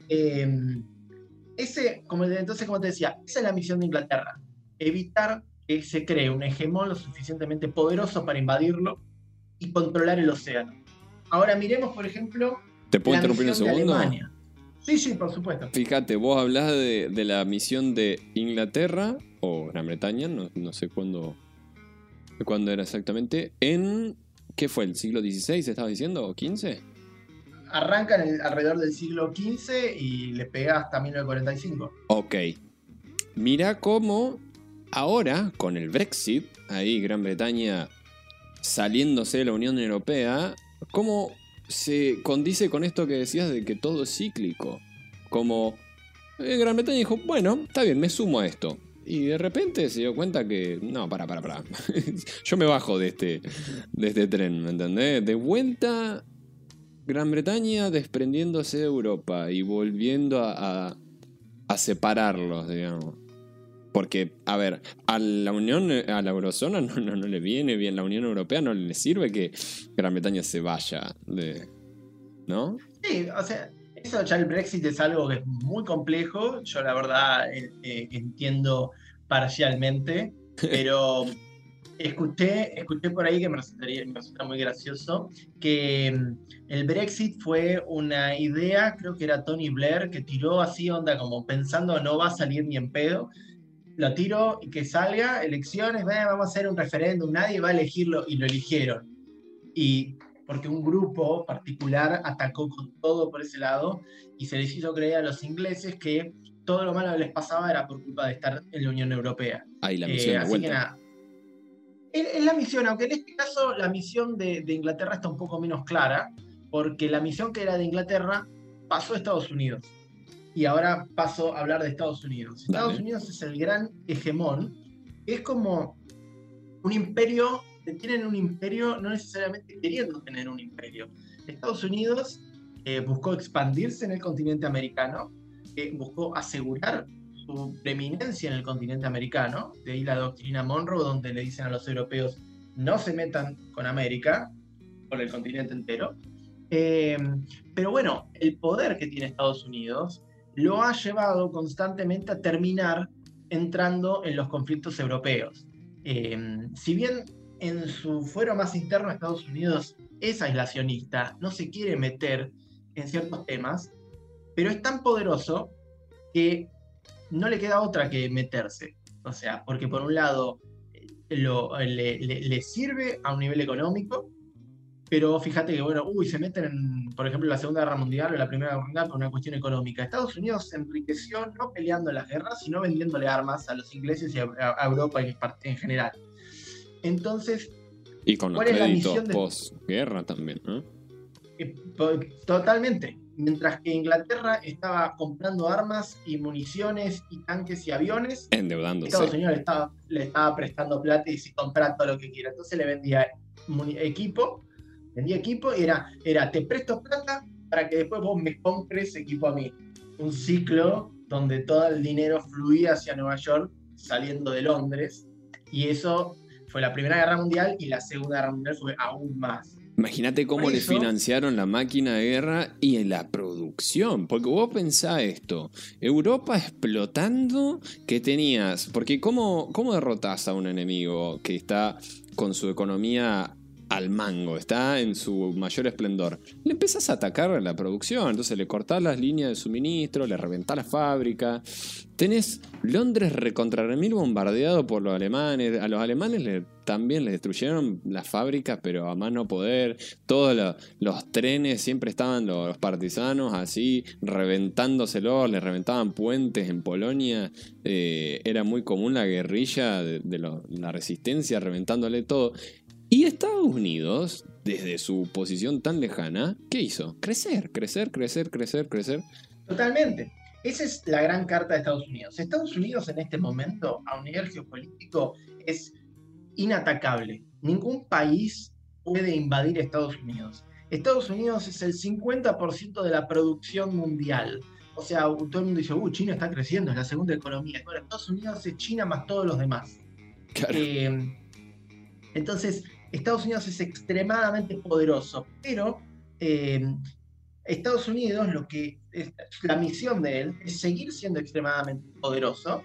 Eh, ese, como, entonces, como te decía, esa es la misión de Inglaterra. Evitar que se cree un hegemón lo suficientemente poderoso para invadirlo y controlar el océano. Ahora miremos, por ejemplo, ¿Te puedo interrumpir un segundo? Sí, sí, por supuesto. Fíjate, vos hablás de, la misión de Inglaterra o Gran Bretaña, no, no sé cuándo, cuándo era exactamente, en, ¿qué fue? ¿El siglo XVI, estaba diciendo? ¿O XV? Arranca en el, alrededor del siglo XV y le pega hasta 1945. Ok. Mira cómo ahora, con el Brexit, ahí Gran Bretaña saliéndose de la Unión Europea, cómo se condice con esto que decías de que todo es cíclico. Como eh, Gran Bretaña dijo, bueno, está bien, me sumo a esto. Y de repente se dio cuenta que, no, para, para, para. <laughs> Yo me bajo de este, de este tren, ¿me entendés? De vuelta Gran Bretaña desprendiéndose de Europa y volviendo a, a, separarlos, digamos. Porque, a ver, a la Unión, a la Eurozona no, no, no, le viene bien, la Unión Europea no le sirve que Gran Bretaña se vaya de. ¿No? Sí, o sea, eso ya el Brexit es algo que es muy complejo. Yo la verdad eh, eh, entiendo parcialmente, pero <laughs> escuché, escuché por ahí que me, me resulta muy gracioso que mm, el Brexit fue una idea, creo que era Tony Blair, que tiró así onda como pensando no va a salir ni en pedo. Lo tiro y que salga, elecciones, vamos a hacer un referéndum, nadie va a elegirlo y lo eligieron. Y porque un grupo particular atacó con todo por ese lado y se les hizo creer a los ingleses que todo lo malo que les pasaba era por culpa de estar en la Unión Europea. Ahí la misión eh, así es la misión, aunque en este caso la misión de, Inglaterra está un poco menos clara, porque la misión que era de Inglaterra pasó a Estados Unidos. Y ahora paso a hablar de Estados Unidos. Estados Unidos es el gran hegemón. Es como un imperio, tienen un imperio no necesariamente queriendo tener un imperio. Estados Unidos eh, buscó expandirse en el continente americano, eh, buscó asegurar su preeminencia en el continente americano, de ahí la doctrina Monroe, donde le dicen a los europeos no se metan con América, con el continente entero. Eh, pero bueno, el poder que tiene Estados Unidos lo ha llevado constantemente a terminar entrando en los conflictos europeos. Eh, si bien en su fuero más interno Estados Unidos es aislacionista, no se quiere meter en ciertos temas, pero es tan poderoso que no le queda otra que meterse. O sea, porque por un lado eh, lo, le, sirve a un nivel económico, pero fíjate que, bueno, uy, se meten, en, por ejemplo, la Segunda Guerra Mundial o la Primera Guerra Mundial por una cuestión económica. Estados Unidos se enriqueció no peleando las guerras, sino vendiéndole armas a los ingleses y a, Europa en, en, general. Entonces, y con los créditos post-guerra también, ¿no? Eh, totalmente mientras que Inglaterra estaba comprando armas y municiones y tanques y aviones, endeudándose. Estados Unidos le estaba, le estaba prestando plata y si compra todo lo que quiera. Entonces le vendía equipo, vendía equipo y era, era te presto plata para que después vos me compres equipo a mí. Un ciclo donde todo el dinero fluía hacia Nueva York saliendo de Londres y eso fue la Primera Guerra Mundial y la Segunda Guerra Mundial fue aún más. Imagínate cómo le financiaron la máquina de guerra y en la producción. Porque vos pensás esto, Europa explotando que tenías, porque ¿cómo, cómo derrotás a un enemigo que está con su economía al mango, está en su mayor esplendor. Le empezás a atacar la producción, entonces le cortás las líneas de suministro, le reventás la fábrica. Tenés Londres recontra remil bombardeado por los alemanes. A los alemanes también les destruyeron las fábricas, pero a más no poder. Todos los, trenes siempre estaban los, partisanos así, reventándoselos, les reventaban puentes en Polonia. Eh, era muy común la guerrilla de, la resistencia, reventándole todo. Y Estados Unidos, desde su posición tan lejana, ¿qué hizo? Crecer, crecer, crecer, crecer, crecer. Totalmente. esa es la gran carta de Estados Unidos. Estados Unidos en este momento, a un nivel geopolítico, es inatacable. Ningún país puede invadir Estados Unidos. Estados Unidos es el 50% de la producción mundial. O sea, todo el mundo dice, uh, China está creciendo, es la segunda economía. Bueno, Estados Unidos es China más todos los demás. Eh, entonces, Estados Unidos es extremadamente poderoso, pero eh, Estados Unidos, lo que es, la misión de él es seguir siendo extremadamente poderoso,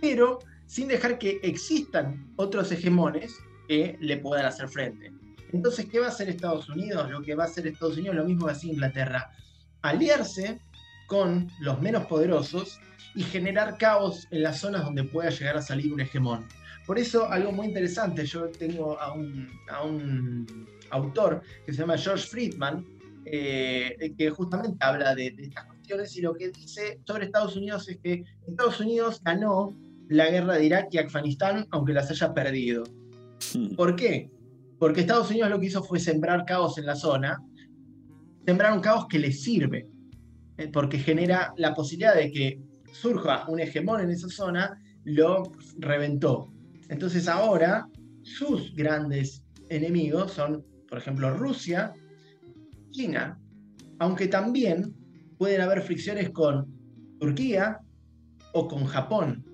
pero sin dejar que existan otros hegemones que le puedan hacer frente. Entonces, ¿qué va a hacer Estados Unidos? Lo que va a hacer Estados Unidos lo mismo que hace Inglaterra. Aliarse con los menos poderosos y generar caos en las zonas donde pueda llegar a salir un hegemón. Por eso, algo muy interesante, yo tengo a un, autor que se llama George Friedman, eh, que justamente habla de, de, estas cuestiones y lo que dice sobre Estados Unidos es que Estados Unidos ganó la guerra de Irak y Afganistán aunque las haya perdido. Hmm. ¿Por qué? Porque Estados Unidos lo que hizo fue sembrar caos en la zona, sembrar un caos que le sirve, eh, porque genera la posibilidad de que surja un hegemón en esa zona, lo reventó. Entonces ahora sus grandes enemigos son, por ejemplo, Rusia, China, aunque también pueden haber fricciones con Turquía o con Japón.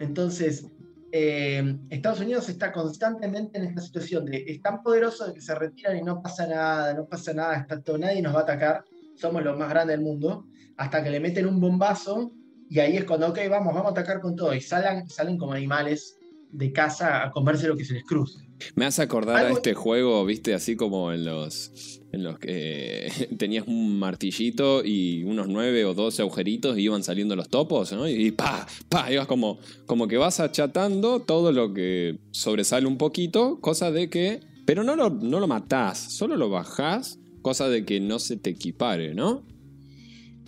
Entonces, eh, Estados Unidos está constantemente en esta situación de es tan poderoso de que se retiran y no pasa nada, no pasa nada, está todo, nadie nos va a atacar, somos los más grandes del mundo, hasta que le meten un bombazo y ahí es cuando, ok, vamos, vamos a atacar con todo y salen, salen como animales de casa a comerse lo que se les cruce. Me hace acordar a este juego, viste, así como en los, en los que <laughs> tenías un martillito y unos nueve o doce agujeritos y iban saliendo los topos, ¿no? Y pa, pa, ibas como, como que vas achatando todo lo que sobresale un poquito, cosa de que. Pero no lo, no lo matás, solo lo bajás, cosa de que no se te equipare, ¿no?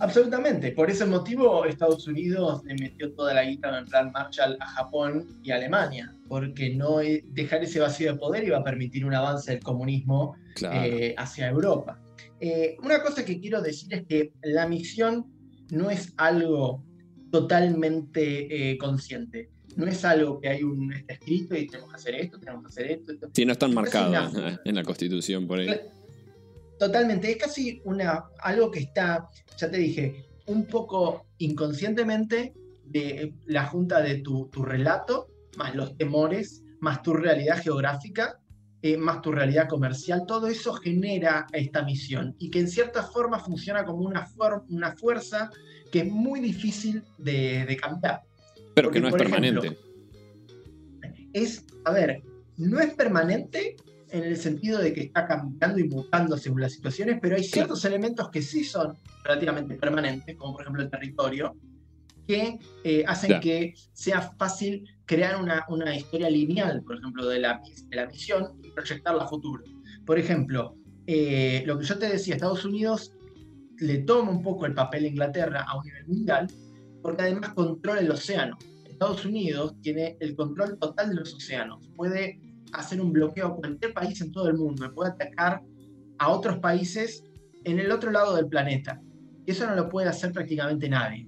Absolutamente. Por ese motivo, Estados Unidos le metió toda la guita en plan Marshall a Japón y Alemania, porque no dejar ese vacío de poder iba a permitir un avance del comunismo eh, hacia Europa. Eh, una cosa que quiero decir es que la misión no es algo totalmente eh, consciente. No es algo que hay un está escrito y tenemos que hacer esto, tenemos que hacer esto. esto. Sí, no están marcados en la Constitución por ahí. Totalmente, es casi una, algo que está, ya te dije, un poco inconscientemente de la junta de tu, relato, más los temores, más tu realidad geográfica, eh, más tu realidad comercial, todo eso genera esta misión y que en cierta forma funciona como una, una fuerza que es muy difícil de, cambiar. Pero que no es permanente. es, a ver, no es permanente, en el sentido de que está cambiando y mutando según las situaciones, pero hay ciertos elementos que sí son relativamente permanentes, como por ejemplo el territorio, que eh, hacen que sea fácil crear una, una, historia lineal, por ejemplo, de la, de la misión y proyectarla a futuro. Por ejemplo, eh, lo que yo te decía, Estados Unidos le toma un poco el papel a Inglaterra a un nivel mundial, porque además controla el océano. Estados Unidos tiene el control total de los océanos, puede hacer un bloqueo a cualquier país en todo el mundo, puede atacar a otros países en el otro lado del planeta. Eso no lo puede hacer prácticamente nadie.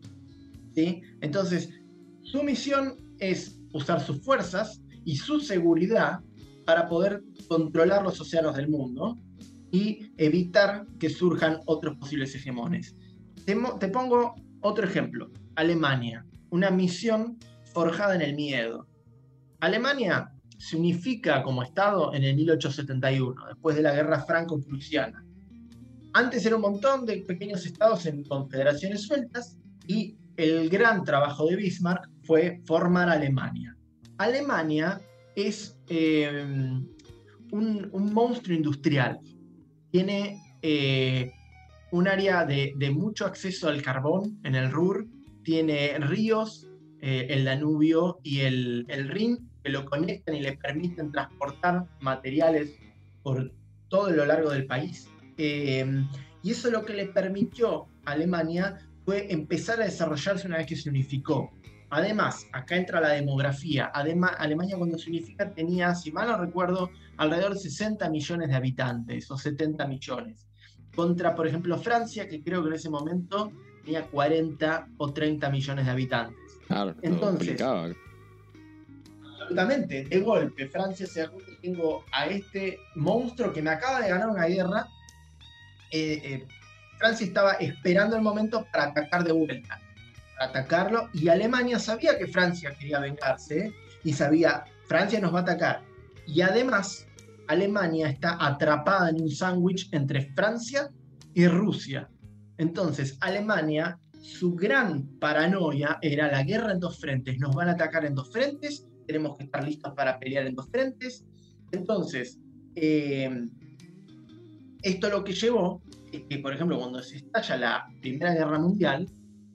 ¿sí? Entonces, su misión es usar sus fuerzas y su seguridad para poder controlar los océanos del mundo y evitar que surjan otros posibles hegemones. Te pongo otro ejemplo, Alemania, una misión forjada en el miedo. Alemania se unifica como Estado en el 1871, después de la Guerra Franco-Prusiana. Antes era un montón de pequeños estados en confederaciones sueltas y el gran trabajo de Bismarck fue formar Alemania. Alemania es eh, un, monstruo industrial. Tiene eh, un área de, mucho acceso al carbón en el Ruhr, tiene ríos, eh, el Danubio y el, el Rin, que lo conectan y le permiten transportar materiales por todo lo largo del país. Eh, y eso lo que le permitió a Alemania fue empezar a desarrollarse una vez que se unificó. Además, acá entra la demografía. Además, Alemania cuando se unifica tenía, si mal no recuerdo, alrededor de 60 millones de habitantes o 70 millones. contra, por ejemplo, Francia, que creo que en ese momento tenía 40 o 30 millones de habitantes. Claro, Entonces, absolutamente, de golpe, Francia se tengo a este monstruo que me acaba de ganar una guerra. Eh, eh, Francia estaba esperando el momento para atacar de vuelta, para atacarlo, y Alemania sabía que Francia quería vengarse, y sabía, Francia nos va a atacar. Y además, Alemania está atrapada en un sándwich entre Francia y Rusia. Entonces, Alemania, su gran paranoia era la guerra en dos frentes. Nos van a atacar en dos frentes, tenemos que estar listos para pelear en dos frentes. Entonces, eh, esto lo que llevó es que, por ejemplo, cuando se estalla la Primera Guerra Mundial,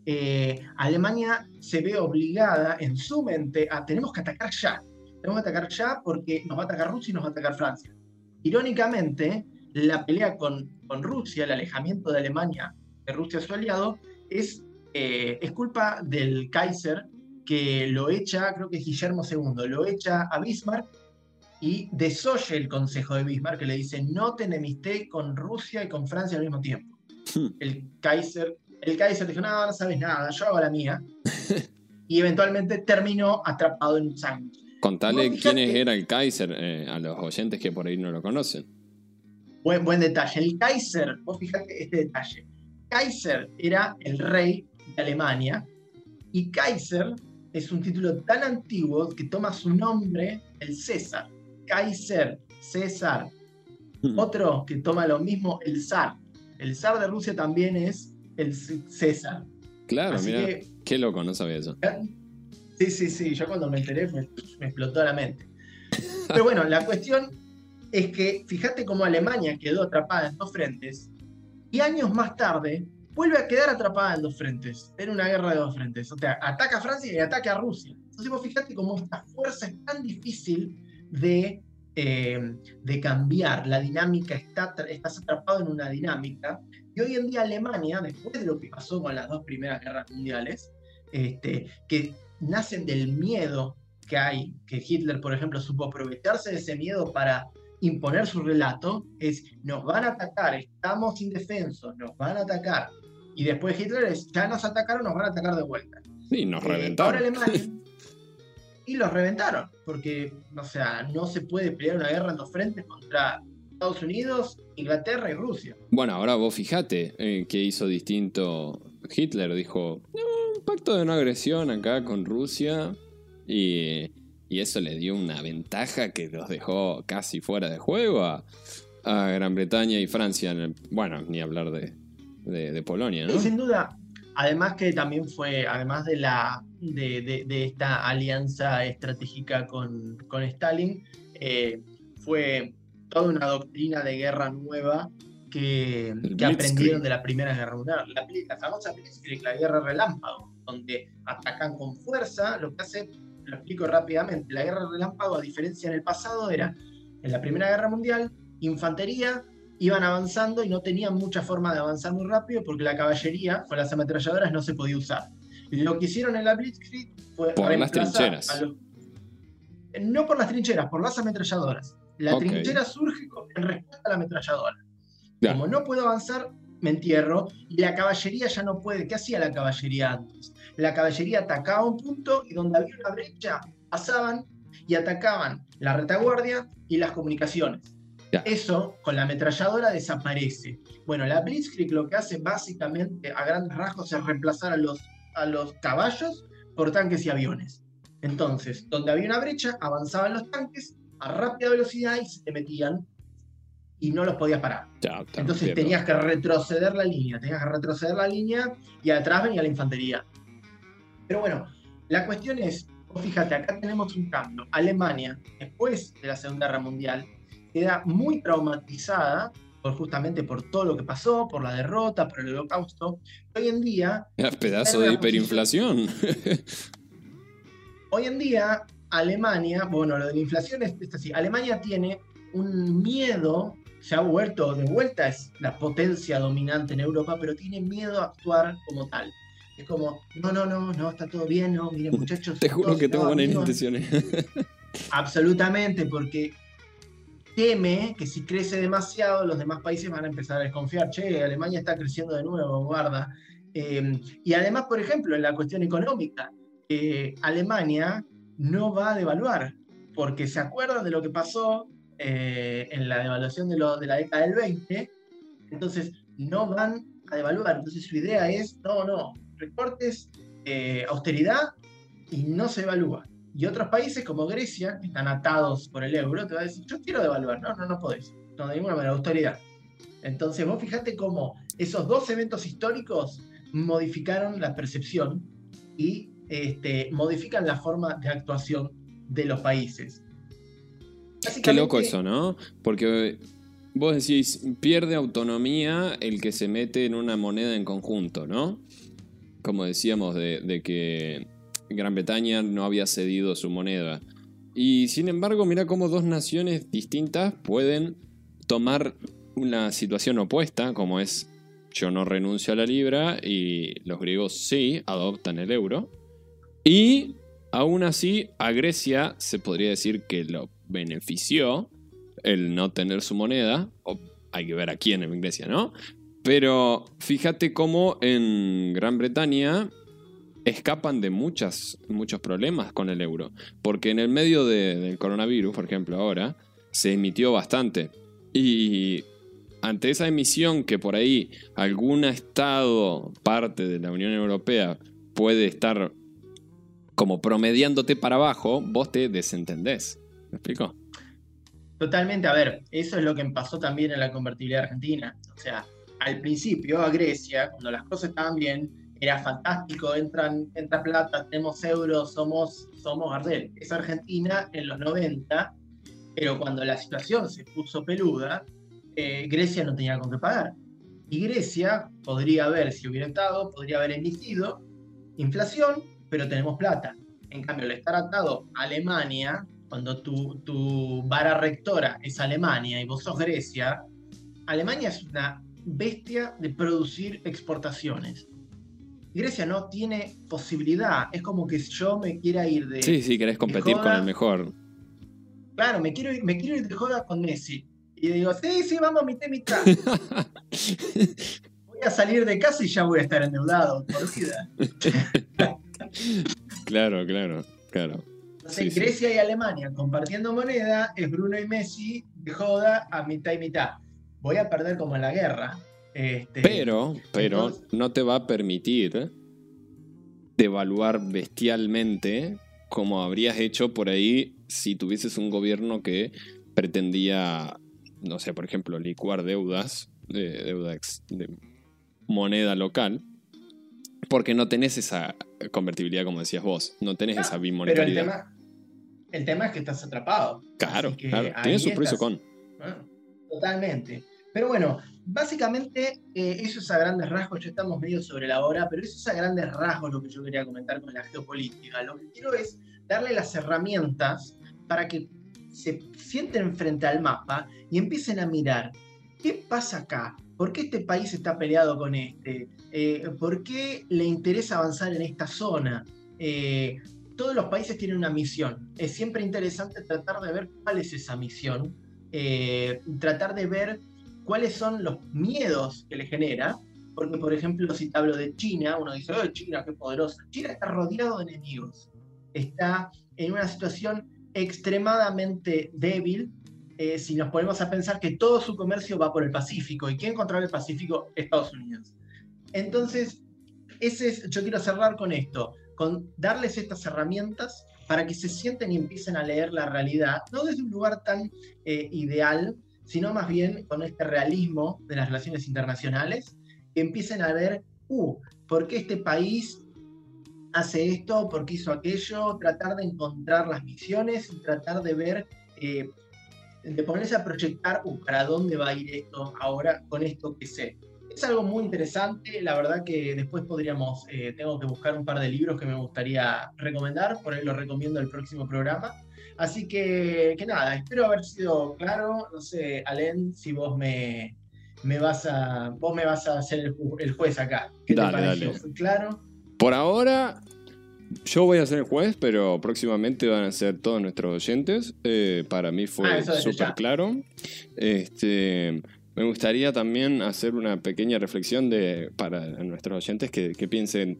eh, Alemania se ve obligada en su mente a tenemos que atacar ya. Tenemos que atacar ya porque nos va a atacar Rusia y nos va a atacar Francia. Irónicamente, la pelea con, con Rusia, el alejamiento de Alemania de Rusia su aliado, es, eh, es culpa del Kaiser que lo echa, creo que es Guillermo II, lo echa a Bismarck y desoye el consejo de Bismarck que le dice no te enemisté con Rusia y con Francia al mismo tiempo. Hmm. El Kaiser, el Kaiser dijo, no, no sabes nada, yo hago la mía. <laughs> y eventualmente terminó atrapado en un sándwich. Contale quién era el Kaiser eh, a los oyentes que por ahí no lo conocen. Buen, buen detalle. El Kaiser, vos fijate este detalle. Kaiser era el rey de Alemania y Kaiser es un título tan antiguo que toma su nombre el César. Kaiser, César. Otro que toma lo mismo, el zar. El zar de Rusia también es el César. Claro, mira, qué loco, no sabía eso. sí, sí, sí, yo cuando me enteré me, me explotó la mente. Pero bueno, la cuestión es que fíjate cómo Alemania quedó atrapada en dos frentes y años más tarde vuelve a quedar atrapada en dos frentes, en una guerra de dos frentes. O sea, ataca a Francia y ataca a Rusia. Entonces vos fíjate cómo esta fuerza es tan difícil de, eh, de cambiar. La dinámica, está, estás atrapado en una dinámica. Y hoy en día Alemania, después de lo que pasó con las dos primeras guerras mundiales, este, que nacen del miedo que hay, que Hitler, por ejemplo, supo aprovecharse de ese miedo para imponer su relato, es nos van a atacar, estamos indefensos, nos van a atacar. Y después Hitler es, ya nos atacaron, nos van a atacar de vuelta. Sí, nos Eh, ahora reventaron. <laughs> Alemania, y los reventaron, porque, o sea, no se puede pelear una guerra en dos frentes contra Estados Unidos, Inglaterra y Rusia. Bueno, ahora vos fijate eh, que hizo distinto Hitler. Dijo, "No, un pacto de no agresión acá con Rusia. Y, y eso le dio una ventaja que los dejó casi fuera de juego a, a Gran Bretaña y Francia. en el- bueno, ni hablar de, de- de Polonia, ¿no? Y sin duda, además que también fue, además de, la, de, de- de esta alianza estratégica con, con Stalin, eh, fue toda una doctrina de guerra nueva que, que aprendieron de la Primera Guerra Mundial. La, la famosa Blitzkrieg, la guerra relámpago, donde atacan con fuerza, lo que hace, lo explico rápidamente, la guerra relámpago, a diferencia en el pasado, era en la Primera Guerra Mundial, infantería, iban avanzando y no tenían mucha forma de avanzar muy rápido porque la caballería con las ametralladoras no se podía usar. Lo que hicieron en la Blitzkrieg fue Por las trincheras. a los- No por las trincheras, por las ametralladoras. La Ok. trinchera surge en respuesta a la ametralladora. Como no puedo avanzar, me entierro y la caballería ya no puede. ¿Qué hacía la caballería antes? La caballería atacaba un punto y donde había una brecha pasaban y atacaban la retaguardia y las comunicaciones. Ya. Eso con la ametralladora desaparece. Bueno, la Blitzkrieg lo que hace básicamente a grandes rasgos es reemplazar a los, a los caballos por tanques y aviones. Entonces, donde había una brecha, avanzaban los tanques a rápida velocidad y se te metían y no los podías parar. Ya, Entonces entiendo. tenías que retroceder la línea, tenías que retroceder la línea y atrás venía la infantería. Pero bueno, la cuestión es, fíjate, acá tenemos un cambio. Alemania, después de la Segunda Guerra Mundial, queda muy traumatizada por justamente por todo lo que pasó, por la derrota, por el holocausto. Hoy en día, <laughs> Pedazo de hiperinflación. <laughs> hoy en día, Alemania, bueno, lo de la inflación es, es así, Alemania tiene un miedo, se ha vuelto de vuelta, es la potencia dominante en Europa, pero tiene miedo a actuar como tal. Es como, no, no, no, no, está todo bien, no, miren <laughs> muchachos. Te juro que tengo buenas amigos". intenciones. Absolutamente, porque teme que si crece demasiado, los demás países van a empezar a desconfiar. Che, Alemania está creciendo de nuevo, guarda. Eh, y además, por ejemplo, en la cuestión económica, eh, Alemania no va a devaluar, porque se acuerdan de lo que pasó eh, en la devaluación de, de la década del 20, entonces no van a devaluar. Entonces su idea es, no, no, recortes, austeridad y no se evalúa. Y otros países como Grecia, que están atados por el euro, te va a decir, yo quiero devaluar. No, no, no podés. No, de ninguna manera, autoridad. Entonces vos fijate cómo esos dos eventos históricos modificaron la percepción y este, modifican la forma de actuación de los países. Qué loco eso, ¿no? Porque vos decís, pierde autonomía el que se mete en una moneda en conjunto, ¿no? Como decíamos, de que Gran Bretaña no había cedido su moneda. Y sin embargo, mira cómo dos naciones distintas pueden tomar una situación opuesta, como es yo no renuncio a la libra y los griegos sí adoptan el euro. Y aún así a Grecia se podría decir que lo benefició el no tener su moneda. O hay que ver a quién en Grecia, ¿no? Pero fíjate cómo en Gran Bretaña escapan de muchas, muchos problemas con el euro. Porque en el medio del coronavirus, por ejemplo, ahora, se emitió bastante. Y ante esa emisión que por ahí algún estado, parte de la Unión Europea, puede estar como promediándote para abajo, vos te desentendés. ¿Me explico? Totalmente, a ver, eso es lo que pasó también en la convertibilidad argentina. O sea, al principio a Grecia, cuando las cosas estaban bien, era fantástico, entran, entra plata, tenemos euros, somos, somos Gardel. Es Argentina en los 90, pero cuando la situación se puso peluda, eh, Grecia no tenía con qué pagar. Y Grecia podría haber, si hubiera estado, podría haber emitido inflación, pero tenemos plata. En cambio, al estar atado a Alemania, cuando tu, tu vara rectora es Alemania y vos sos Grecia, Alemania es una bestia de producir exportaciones. Grecia no tiene posibilidad. Es como que yo me quiera ir de. Sí, sí, querés competir con el mejor. Claro, me quiero, ir, me quiero ir de joda con Messi. Y digo, sí, sí, vamos, mitad, mitad. <laughs> voy a salir de casa y ya voy a estar endeudado, por vida. <laughs> claro, claro, claro. Entonces, Grecia y Alemania compartiendo moneda es Bruno y Messi de joda a mitad y mitad. Voy a perder como en la guerra. Este, pero, pero no te va a permitir devaluar bestialmente como habrías hecho por ahí si tuvieses un gobierno que pretendía, no sé, por ejemplo, licuar deudas, de, deuda de moneda local, porque no tenés esa convertibilidad como decías vos, no tenés esa bimonetariedad. Pero el tema, el tema es que estás atrapado. Claro, claro. Tiene su precio con. totalmente. Pero bueno, básicamente eh, eso es a grandes rasgos, ya estamos medio sobre la hora, pero eso es a grandes rasgos lo que yo quería comentar con la geopolítica. Lo que quiero es darle las herramientas para que se sienten frente al mapa y empiecen a mirar qué pasa acá, por qué este país está peleado con este, eh, por qué le interesa avanzar en esta zona. Eh, todos los países tienen una misión. Es siempre interesante tratar de ver cuál es esa misión, tratar de ver cuáles son los miedos que le genera. Porque, por ejemplo, si te hablo de China, uno dice, oh, China, qué poderosa. China está rodeado de enemigos. Está en una situación extremadamente débil. Eh, si nos ponemos a pensar que todo su comercio va por el Pacífico. ¿Y quién controla el Pacífico? Estados Unidos. Entonces, ese es, yo quiero cerrar con esto, con darles estas herramientas para que se sienten y empiecen a leer la realidad, no desde un lugar tan eh, ideal, sino más bien con este realismo de las relaciones internacionales, que empiecen a ver, uh, ¿por qué este país hace esto? ¿Por qué hizo aquello? Tratar de encontrar las misiones tratar de ver, eh, de ponerse a proyectar, uh, ¿para dónde va a ir esto ahora con esto que sé? Es algo muy interesante, la verdad que después podríamos, eh, tengo que buscar un par de libros que me gustaría recomendar, por ahí lo recomiendo el próximo programa Así que, que nada, espero haber sido claro. No sé, Alen, si vos me, me vas a vos me vas a hacer el, juez acá. ¿Qué te pareció? ¿Fue claro? Por ahora, yo voy a ser el juez, pero próximamente van a ser todos nuestros oyentes. Eh, para mí fue Ah, súper claro. Este, me gustaría también hacer una pequeña reflexión de, para nuestros oyentes que, que piensen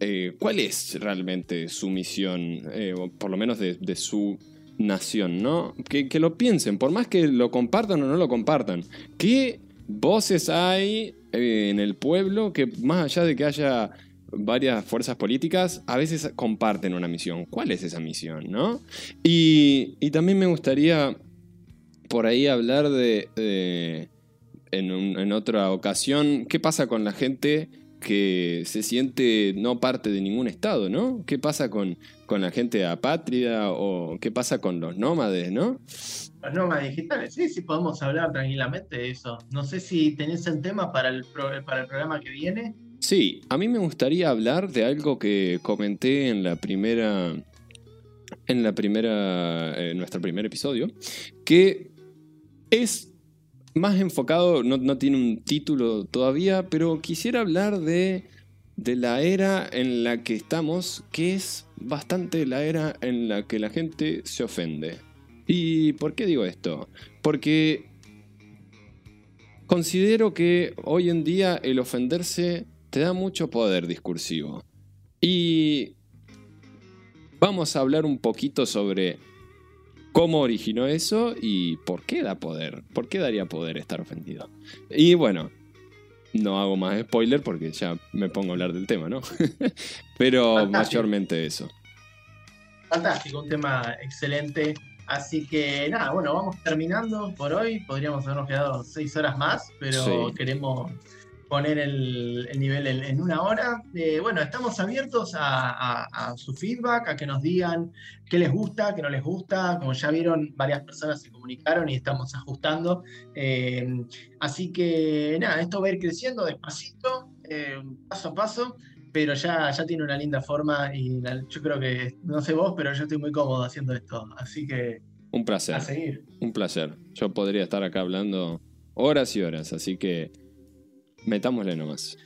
eh, cuál es realmente su misión, eh, o por lo menos de, de su nación, ¿no? Que, que lo piensen, por más que lo compartan o no lo compartan. ¿Qué voces hay eh, en el pueblo que más allá de que haya varias fuerzas políticas, a veces comparten una misión? ¿Cuál es esa misión, no? Y, y también me gustaría por ahí hablar de, de- en, en otra ocasión, ¿qué pasa con la gente que se siente no parte de ningún estado, ¿no? ¿Qué pasa con, con la gente apátrida o qué pasa con los nómades, ¿no? Los nómadas digitales, sí, sí, podemos hablar tranquilamente de eso. No sé si tenés el tema para el, pro- para el programa que viene. Sí, a mí me gustaría hablar de algo que comenté en la primera. En la primera. En nuestro primer episodio. Que es más enfocado. No, no tiene un título todavía. Pero quisiera hablar de. De la era en la que estamos. Que es bastante la era en la que la gente se ofende. ¿Y por qué digo esto? Porque considero que hoy en día el ofenderse te da mucho poder discursivo. Y vamos a hablar un poquito sobre cómo originó eso y por qué da poder. ¿Por qué daría poder estar ofendido? Y bueno, no hago más spoiler porque ya me pongo a hablar del tema, ¿no? <laughs> Pero Fantástico. mayormente eso. Fantástico, un tema excelente. Así que nada, bueno, vamos terminando por hoy. Podríamos habernos quedado seis horas más, pero Sí. queremos poner el, el nivel en, en una hora. Eh, bueno, estamos abiertos a, a- a su feedback, a que nos digan qué les gusta, qué no les gusta. Como ya vieron, varias personas se comunicaron y estamos ajustando. Eh, así que nada, esto va a ir creciendo despacito, eh, paso a paso pero ya, ya tiene una linda forma y la- yo creo que, no sé vos, pero yo estoy muy cómodo haciendo esto, así que Un placer. a seguir. Un placer. Yo podría estar acá hablando horas y horas, así que metámosle nomás.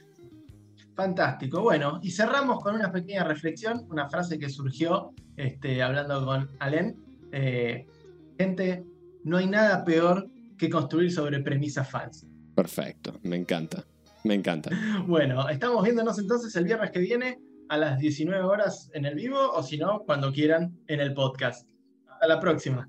Fantástico. Bueno, y cerramos con una pequeña reflexión, una frase que surgió este, hablando con Alén. Eh, gente, no hay nada peor que construir sobre premisas falsas. Perfecto, me encanta. Me encanta. <laughs> Bueno, estamos viéndonos entonces el viernes que viene a las 19 horas en el vivo o si no, cuando quieran en el podcast. Hasta la próxima.